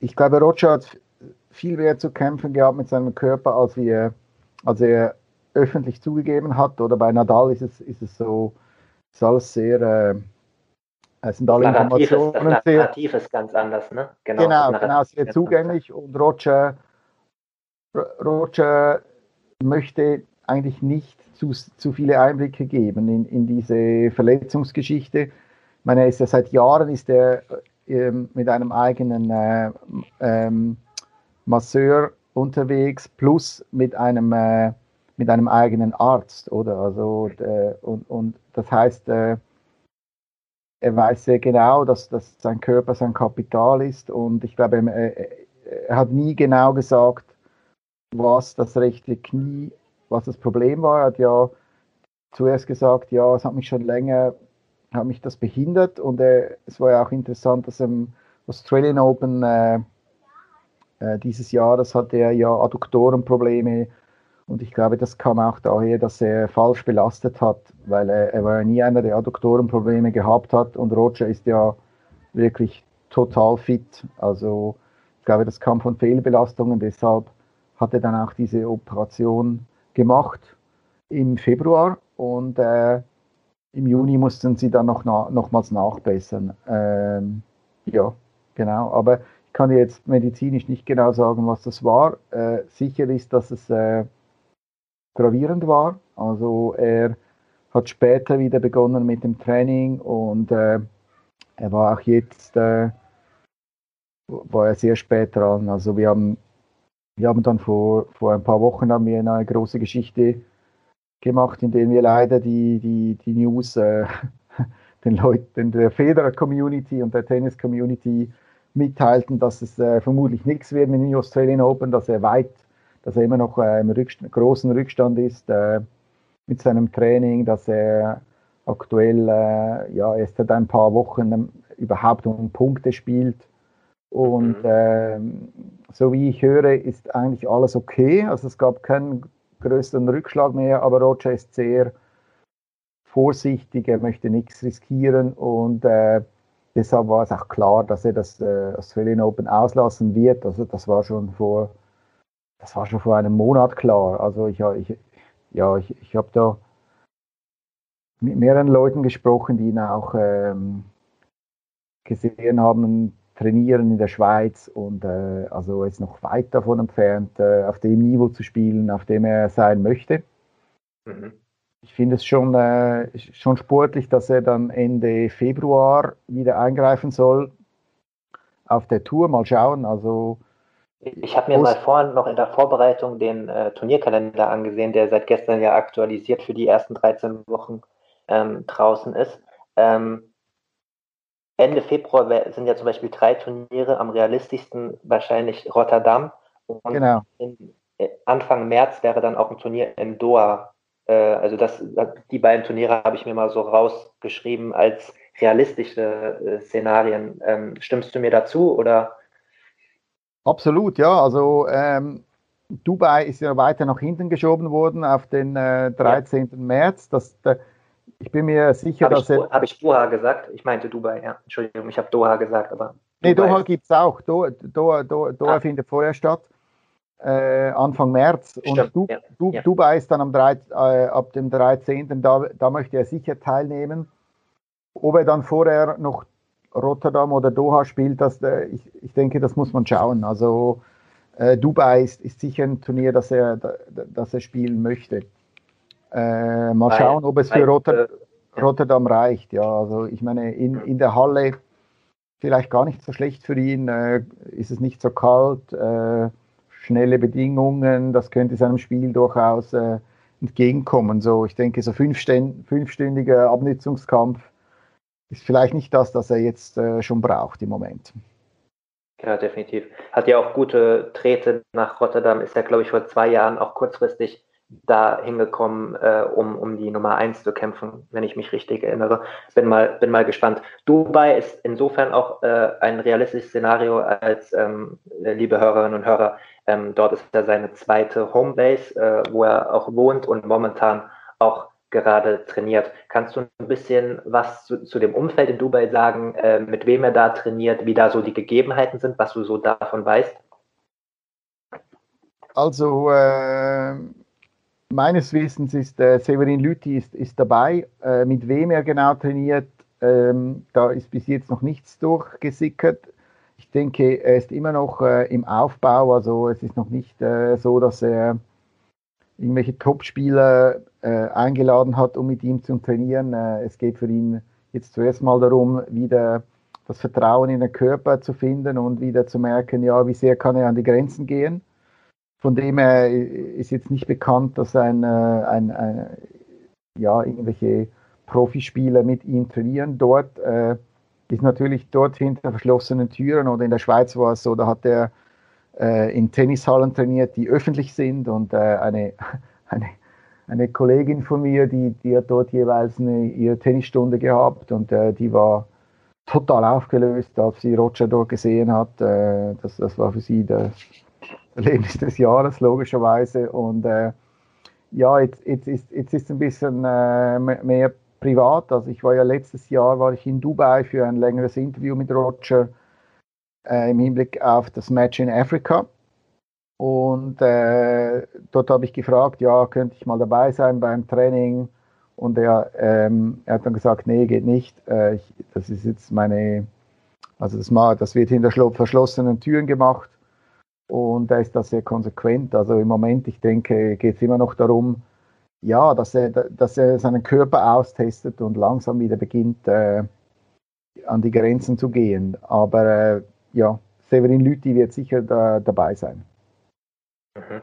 ich glaube, Roger hat viel mehr zu kämpfen gehabt mit seinem Körper, als, wir, als er öffentlich zugegeben hat. Oder bei Nadal ist es, ist es so, ist alles sehr, äh, es sind alle Informationen. Das Narrativ ist ganz anders, ne? Genau, genau, genau sehr zugänglich. Und Roger Roger möchte eigentlich nicht zu, zu viele Einblicke geben in, in diese Verletzungsgeschichte. Ich meine, er ist ja seit Jahren ist er ähm, mit einem eigenen äh, ähm, Masseur unterwegs plus mit einem äh, mit einem eigenen Arzt, oder? Also äh, und, und das heißt, äh, er weiß sehr genau, dass, dass sein Körper sein Kapital ist und ich glaube, er, er hat nie genau gesagt, was das rechte Knie, was das Problem war. Er hat ja zuerst gesagt, ja, es hat mich schon länger, hat mich das behindert und äh, es war ja auch interessant, dass im Australian Open äh, äh, dieses Jahr, das hatte er ja Adduktorenprobleme und ich glaube, das kam auch daher, dass er falsch belastet hat, weil er, er war ja nie einer, der Adduktorenprobleme gehabt hat und Roger ist ja wirklich total fit. Also ich glaube, das kam von Fehlbelastungen, deshalb hatte dann auch diese Operation gemacht im Februar und äh, im Juni mussten sie dann noch na nochmals nachbessern. Ähm, ja, genau. Aber ich kann jetzt medizinisch nicht genau sagen, was das war. Äh, sicher ist, dass es äh, gravierend war. Also er hat später wieder begonnen mit dem Training und äh, er war auch jetzt äh, war er sehr spät dran. Also wir haben wir haben dann vor, vor ein paar Wochen haben wir eine große Geschichte gemacht, in der wir leider die, die, die News äh, den Leuten der Federer-Community und der Tennis-Community mitteilten, dass es äh, vermutlich nichts wird mit dem Australian Open, dass er weit, dass er immer noch äh, im Rückstand, großen Rückstand ist äh, mit seinem Training, dass er aktuell äh, ja erst seit ein paar Wochen ähm, überhaupt um Punkte spielt und mhm. ähm, so wie ich höre, ist eigentlich alles okay. Also es gab keinen größeren Rückschlag mehr, aber Roger ist sehr vorsichtig, er möchte nichts riskieren und äh, deshalb war es auch klar, dass er das äh, Australian Open auslassen wird. Also das war schon vor, das war schon vor einem Monat klar. Also ich, ich ja, ich, ich habe da mit mehreren Leuten gesprochen, die ihn auch ähm, gesehen haben, trainieren in der Schweiz und äh, also ist noch weit davon entfernt, äh, auf dem Niveau zu spielen, auf dem er sein möchte. Mhm. Ich finde es schon, äh, schon sportlich, dass er dann Ende Februar wieder eingreifen soll auf der Tour. Mal schauen. Also ich habe mir mal vorhin noch in der Vorbereitung den äh, Turnierkalender angesehen, der seit gestern ja aktualisiert für die ersten 13 Wochen ähm, draußen ist. Ähm, Ende Februar sind ja zum Beispiel drei Turniere, am realistischsten wahrscheinlich Rotterdam. Und genau. Äh, Anfang März wäre dann auch ein Turnier in Doha äh, also das, die beiden Turniere habe ich mir mal so rausgeschrieben als realistische äh, Szenarien. Ähm, stimmst du mir dazu oder? Absolut, ja. Also ähm, Dubai ist ja weiter nach hinten geschoben worden auf den äh, 13. Ja. März. Das, äh, ich bin mir sicher, hab dass ich, er. Habe ich Doha gesagt? Ich meinte Dubai, ja. Entschuldigung, ich habe Doha gesagt, aber. Nee, Doha gibt es auch. Doha, Doha, Doha, Doha ah. findet vorher statt. Äh, Anfang März. Stimmt, und du, ja. Du, ja. Dubai ist dann am 3, äh, ab dem 13. Da, da möchte er sicher teilnehmen. Ob er dann vorher noch Rotterdam oder Doha spielt, das, äh, ich, ich denke, das muss man schauen. Also äh, Dubai ist, ist sicher ein Turnier, das er, das er spielen möchte. Äh, mal schauen, ob es für Rotter, Rotterdam reicht. Ja, also ich meine, in, in der Halle vielleicht gar nicht so schlecht für ihn. Äh, ist es nicht so kalt, äh, schnelle Bedingungen, das könnte seinem Spiel durchaus äh, entgegenkommen. So, ich denke, so fünfstündiger Abnutzungskampf ist vielleicht nicht das, das er jetzt äh, schon braucht im Moment. Ja, definitiv. Hat ja auch gute Trete nach Rotterdam, ist ja, glaube ich, vor zwei Jahren auch kurzfristig da hingekommen, äh, um, um die Nummer eins zu kämpfen, wenn ich mich richtig erinnere. Bin mal, bin mal gespannt. Dubai ist insofern auch äh, ein realistisches Szenario, als ähm, liebe Hörerinnen und Hörer, ähm, dort ist er seine zweite Homebase, äh, wo er auch wohnt und momentan auch gerade trainiert. Kannst du ein bisschen was zu, zu dem Umfeld in Dubai sagen, äh, mit wem er da trainiert, wie da so die Gegebenheiten sind, was du so davon weißt? Also äh, meines Wissens ist äh, Severin Lüthi ist, ist dabei. Äh, mit wem er genau trainiert, ähm, da ist bis jetzt noch nichts durchgesickert. Ich denke, er ist immer noch äh, im Aufbau, also es ist noch nicht äh, so, dass er irgendwelche Top-Spieler äh, eingeladen hat, um mit ihm zu trainieren. Äh, es geht für ihn jetzt zuerst mal darum, wieder das Vertrauen in den Körper zu finden und wieder zu merken, ja, wie sehr kann er an die Grenzen gehen. Von dem her ist jetzt nicht bekannt, dass ein, äh, ein, ein ja, irgendwelche Profispieler mit ihm trainieren. Dort äh, ist natürlich dort hinter verschlossenen Türen oder in der Schweiz war es so, da hat er äh, in Tennishallen trainiert, die öffentlich sind und äh, eine, eine, eine Kollegin von mir, die, die hat dort jeweils eine, ihre Tennisstunde gehabt und äh, die war total aufgelöst, als sie Roger dort gesehen hat. Äh, das, das war für sie das Erlebnis des Jahres, logischerweise. Und äh, ja, jetzt, jetzt, ist, jetzt ist es ein bisschen äh, mehr privat. Also ich war ja letztes Jahr war ich in Dubai für ein längeres Interview mit Roger äh, im Hinblick auf das Match in Afrika. Und äh, dort habe ich gefragt, ja, könnte ich mal dabei sein beim Training? Und er, ähm, er hat dann gesagt, nee, geht nicht. Äh, ich, das ist jetzt meine, also das, das wird hinter verschlossenen Türen gemacht. Und er ist da sehr konsequent. Also im Moment, ich denke, geht es immer noch darum, ja, dass er, dass er seinen Körper austestet und langsam wieder beginnt, äh, an die Grenzen zu gehen. Aber äh, ja, Severin Lüthi wird sicher da, dabei sein. Mhm.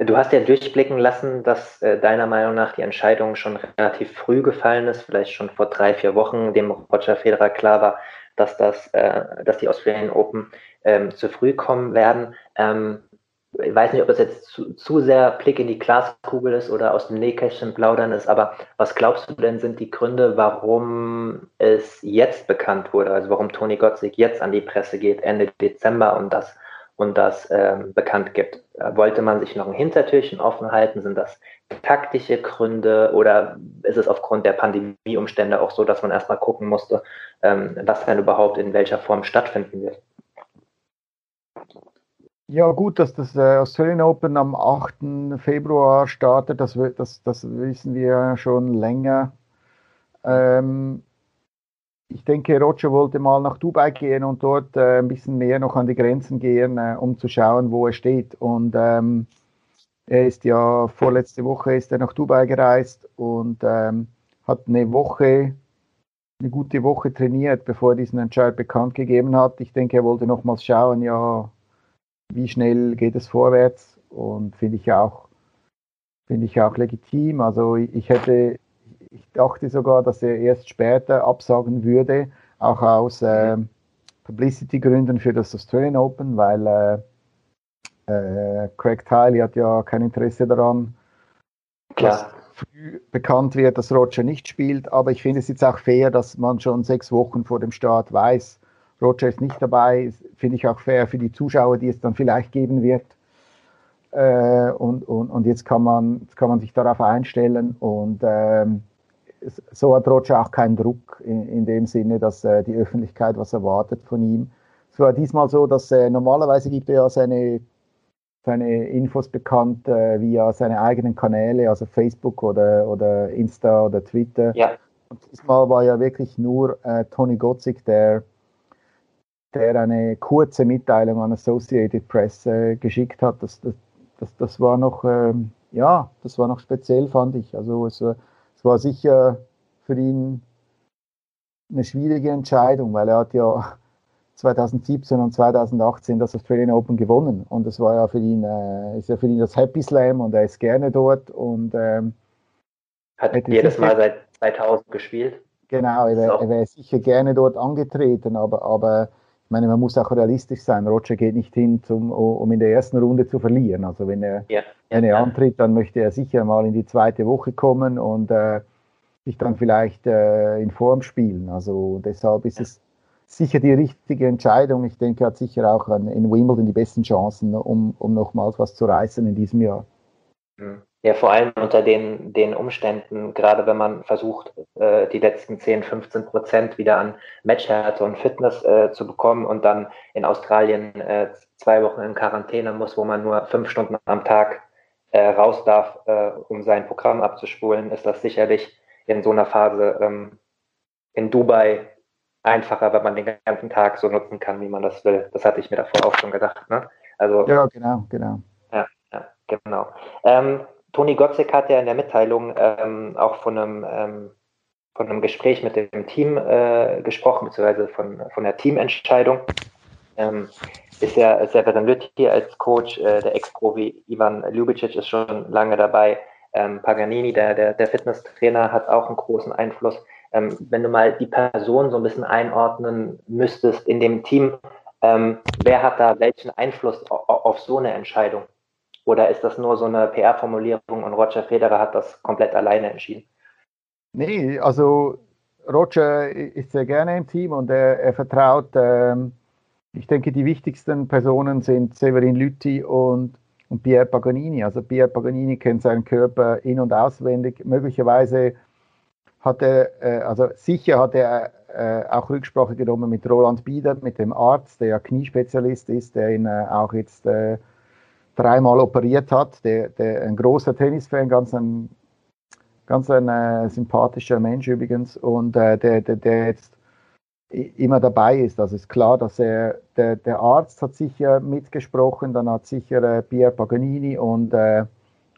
Du hast ja durchblicken lassen, dass äh, deiner Meinung nach die Entscheidung schon relativ früh gefallen ist, vielleicht schon vor drei, vier Wochen, dem Roger Federer klar war, dass, das, äh, dass die Australian Open ähm, zu früh kommen werden. Ähm, ich weiß nicht, ob es jetzt zu, zu, sehr Blick in die Glaskugel ist oder aus dem Nähkästchen plaudern ist, aber was glaubst du denn sind die Gründe, warum es jetzt bekannt wurde, also warum Toni Gottsig jetzt an die Presse geht, Ende Dezember und das, und das ähm, bekannt gibt? Wollte man sich noch ein Hintertürchen offen halten? Sind das taktische Gründe oder ist es aufgrund der Pandemieumstände auch so, dass man erstmal gucken musste, ähm, was dann überhaupt in welcher Form stattfinden wird? Ja, gut, dass das äh, Australian Open am 8. Februar startet, das, das, das wissen wir schon länger. Ähm, ich denke, Roger wollte mal nach Dubai gehen und dort äh, ein bisschen mehr noch an die Grenzen gehen, äh, um zu schauen, wo er steht. Und ähm, er ist ja vorletzte Woche ist er nach Dubai gereist und ähm, hat eine Woche, eine gute Woche trainiert, bevor er diesen Entscheid bekannt gegeben hat. Ich denke, er wollte nochmals schauen, ja, wie schnell geht es vorwärts und finde ich auch, finde ich auch legitim. Also ich hätte, ich dachte sogar, dass er erst später absagen würde, auch aus äh, Publicity-Gründen für das Australian Open, weil äh, äh, Craig Tiley hat ja kein Interesse daran, Klar. früh bekannt wird, dass Roger nicht spielt. Aber ich finde es jetzt auch fair, dass man schon sechs Wochen vor dem Start weiß, Roger ist nicht dabei. Finde ich auch fair für die Zuschauer, die es dann vielleicht geben wird. Äh, und, und, und jetzt kann man, jetzt kann man sich darauf einstellen. Und ähm, so hat Roger auch keinen Druck in, in dem Sinne, dass äh, die Öffentlichkeit was erwartet von ihm. Es war diesmal so, dass äh, normalerweise gibt er ja seine seine Infos bekannt äh, via seine eigenen Kanäle, also Facebook oder, oder Insta oder Twitter. Ja. Und diesmal war ja wirklich nur äh, Tony Gotzig, der, der eine kurze Mitteilung an Associated Press äh, geschickt hat. Das, das, das, das war noch, ähm, ja, das war noch speziell, fand ich. Also es, es war sicher für ihn eine schwierige Entscheidung, weil er hat ja 2017 und 2018 das Australian Open gewonnen. Und das war ja für ihn, äh, ist ja für ihn das Happy Slam und er ist gerne dort und ähm, hat jedes Mal seit 2000 gespielt. Genau, er wäre wär sicher gerne dort angetreten, aber, aber ich meine, man muss auch realistisch sein. Roger geht nicht hin, zum, um in der ersten Runde zu verlieren. Also wenn er, ja, wenn er ja. antritt, dann möchte er sicher mal in die zweite Woche kommen und äh, sich dann vielleicht äh, in Form spielen. Also deshalb ist es sicher die richtige Entscheidung. Ich denke, er hat sicher auch in Wimbledon die besten Chancen, um, um nochmals was zu reißen in diesem Jahr. Mhm. Ja, vor allem unter den, den Umständen, gerade wenn man versucht, äh, die letzten 10, 15 Prozent wieder an Matchhärte und Fitness äh, zu bekommen und dann in Australien äh, zwei Wochen in Quarantäne muss, wo man nur fünf Stunden am Tag äh, raus darf, äh, um sein Programm abzuspulen, ist das sicherlich in so einer Phase ähm, in Dubai einfacher, wenn man den ganzen Tag so nutzen kann, wie man das will. Das hatte ich mir davor auch schon gedacht. Ne? Also, ja, genau, genau. Ja, ja genau. Ähm, Toni Gotzek hat ja in der Mitteilung ähm, auch von einem, ähm, von einem Gespräch mit dem Team äh, gesprochen, beziehungsweise von, von der Teamentscheidung. Ähm, ist ja Severin Lütti als Coach, äh, der Ex-Profi Ivan Ljubicic ist schon lange dabei. Ähm, Paganini, der, der, der Fitnesstrainer, hat auch einen großen Einfluss ähm, wenn du mal die Person so ein bisschen einordnen müsstest in dem Team, ähm, wer hat da welchen Einfluss auf, auf so eine Entscheidung? Oder ist das nur so eine PR-Formulierung und Roger Federer hat das komplett alleine entschieden? Nee, also Roger ist sehr gerne im Team und er, er vertraut, ähm, ich denke, die wichtigsten Personen sind Severin Lütti und, und Pierre Paganini. Also Pierre Paganini kennt seinen Körper in- und auswendig. Möglicherweise hat er, äh, also sicher hat er äh, auch Rücksprache genommen mit Roland Bieder, mit dem Arzt, der ja Kniespezialist ist, der ihn äh, auch jetzt äh, dreimal operiert hat, der, der ein großer Tennisfan, ganz ein, ganz ein äh, sympathischer Mensch übrigens und äh, der, der, der jetzt immer dabei ist. Also ist klar, dass er, der, der Arzt hat sicher mitgesprochen, dann hat sicher Pierre Paganini und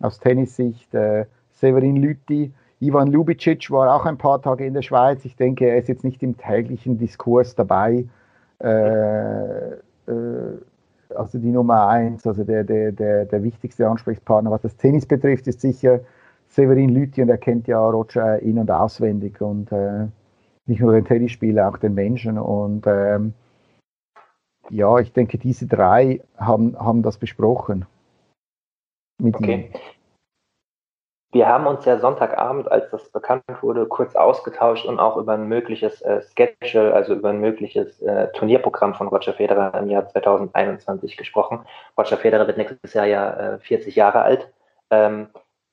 aus Tennissicht Severin Lütti Ivan Ljubicic war auch ein paar Tage in der Schweiz. Ich denke, er ist jetzt nicht im täglichen Diskurs dabei. Äh, äh, also die Nummer eins, also der, der, der, der wichtigste Ansprechpartner, was das Tennis betrifft, ist sicher Severin Lüthi und er kennt ja Roger in- und auswendig und äh, nicht nur den Tennisspieler, auch den Menschen. Und ähm, ja, ich denke, diese drei haben, haben das besprochen. Okay. ihm. Wir haben uns ja Sonntagabend, als das bekannt wurde, kurz ausgetauscht und auch über ein mögliches äh, Schedule, also über ein mögliches äh, Turnierprogramm von Roger Federer im Jahr 2021 gesprochen. Roger Federer wird nächstes Jahr ja äh, 40 Jahre alt. Ähm,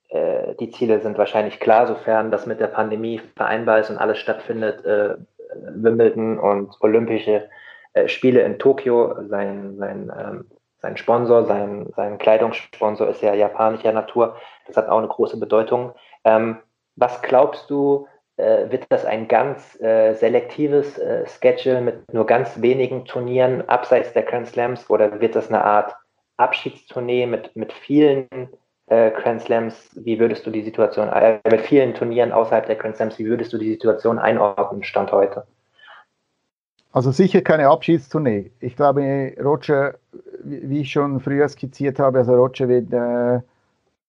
äh, die Ziele sind wahrscheinlich klar, sofern das mit der Pandemie vereinbar ist und alles stattfindet. Äh, Wimbledon und Olympische äh, Spiele in Tokio, sein, sein ähm, sein Sponsor, sein, sein Kleidungssponsor ist ja japanischer Natur. Das hat auch eine große Bedeutung. Ähm, was glaubst du, äh, wird das ein ganz äh, selektives äh, Schedule mit nur ganz wenigen Turnieren abseits der Grand Slams oder wird das eine Art Abschiedstournee mit, mit vielen äh, Grand Slams? Wie würdest du die Situation, äh, mit vielen Turnieren außerhalb der Grand Slams, wie würdest du die Situation einordnen, Stand heute? Also sicher keine Abschiedstournee. Ich glaube, Roger, wie ich schon früher skizziert habe, also Roger wird, äh,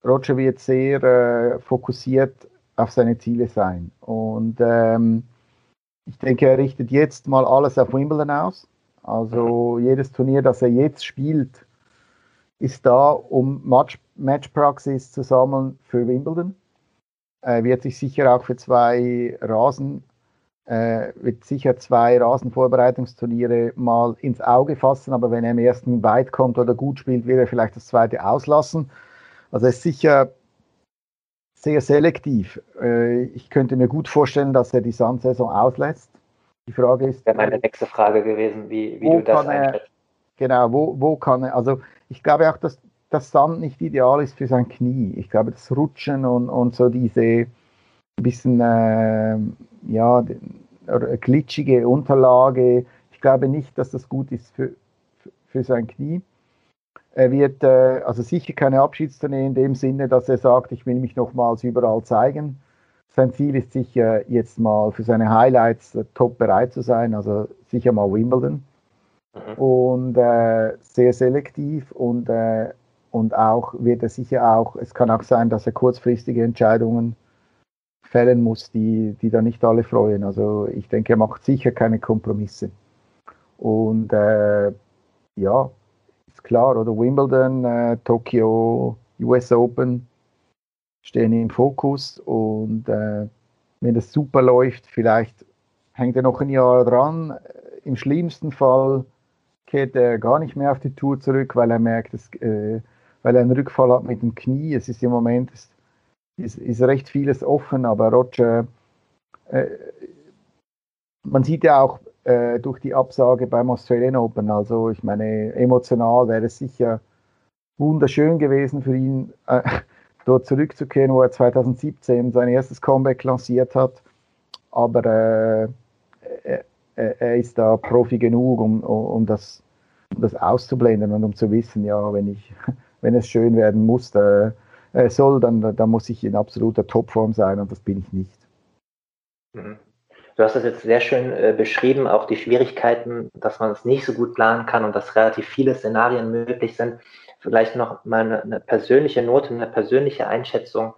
Roger wird sehr äh, fokussiert auf seine Ziele sein. Und ähm, ich denke, er richtet jetzt mal alles auf Wimbledon aus. Also jedes Turnier, das er jetzt spielt, ist da, um Match, Matchpraxis zu sammeln für Wimbledon. äh, wird sich sicher auch für zwei Rasen, äh, wird sicher zwei Rasenvorbereitungsturniere mal ins Auge fassen, aber wenn er im ersten weit kommt oder gut spielt, wird er vielleicht das zweite auslassen. Also er ist sicher sehr selektiv. Äh, ich könnte mir gut vorstellen, dass er die Sandsaison auslässt. Die Frage ist. Wäre meine nächste Frage gewesen, wie, wie du das einschätzt. Genau, wo, wo kann er, also ich glaube auch, dass das Sand nicht ideal ist für sein Knie. Ich glaube, das Rutschen und, und so diese bisschen, äh, ja, glitschige Unterlage, ich glaube nicht, dass das gut ist für, für sein Knie. Er wird äh, also sicher keine Abschiedstournee in dem Sinne, dass er sagt, ich will mich nochmals überall zeigen. Sein Ziel ist sicher jetzt mal für seine Highlights äh, top bereit zu sein, also sicher mal Wimbledon. Mhm. Und äh, sehr selektiv und, äh, und auch wird er sicher auch, es kann auch sein, dass er kurzfristige Entscheidungen fällen muss, die, die da nicht alle freuen. Also ich denke, er macht sicher keine Kompromisse. Und äh, ja, ist klar, oder Wimbledon, äh, Tokio, US Open stehen im Fokus und äh, wenn das super läuft, vielleicht hängt er noch ein Jahr dran. Im schlimmsten Fall kehrt er gar nicht mehr auf die Tour zurück, weil er merkt, dass, äh, weil er einen Rückfall hat mit dem Knie. Es ist im Moment ist, ist, ist recht vieles offen, aber Roger, äh, man sieht ja auch äh, durch die Absage beim Australian Open. Also ich meine, emotional wäre es sicher wunderschön gewesen für ihn, äh, dort zurückzukehren, wo er 2017 sein erstes Comeback lanciert hat. Aber äh, er, er, ist da Profi genug, um, um, das, um das auszublenden und um zu wissen, ja, wenn ich, wenn es schön werden muss, äh, soll, dann, dann muss ich in absoluter Topform sein und das bin ich nicht. Mhm. Du hast das jetzt sehr schön äh, beschrieben, auch die Schwierigkeiten, dass man es nicht so gut planen kann und dass relativ viele Szenarien möglich sind. Vielleicht noch mal eine, eine persönliche Note, eine persönliche Einschätzung.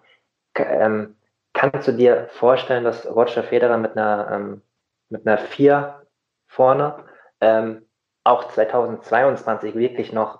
Ähm, kannst du dir vorstellen, dass Roger Federer mit einer, ähm, mit einer 4 vorne ähm, auch 2022 wirklich noch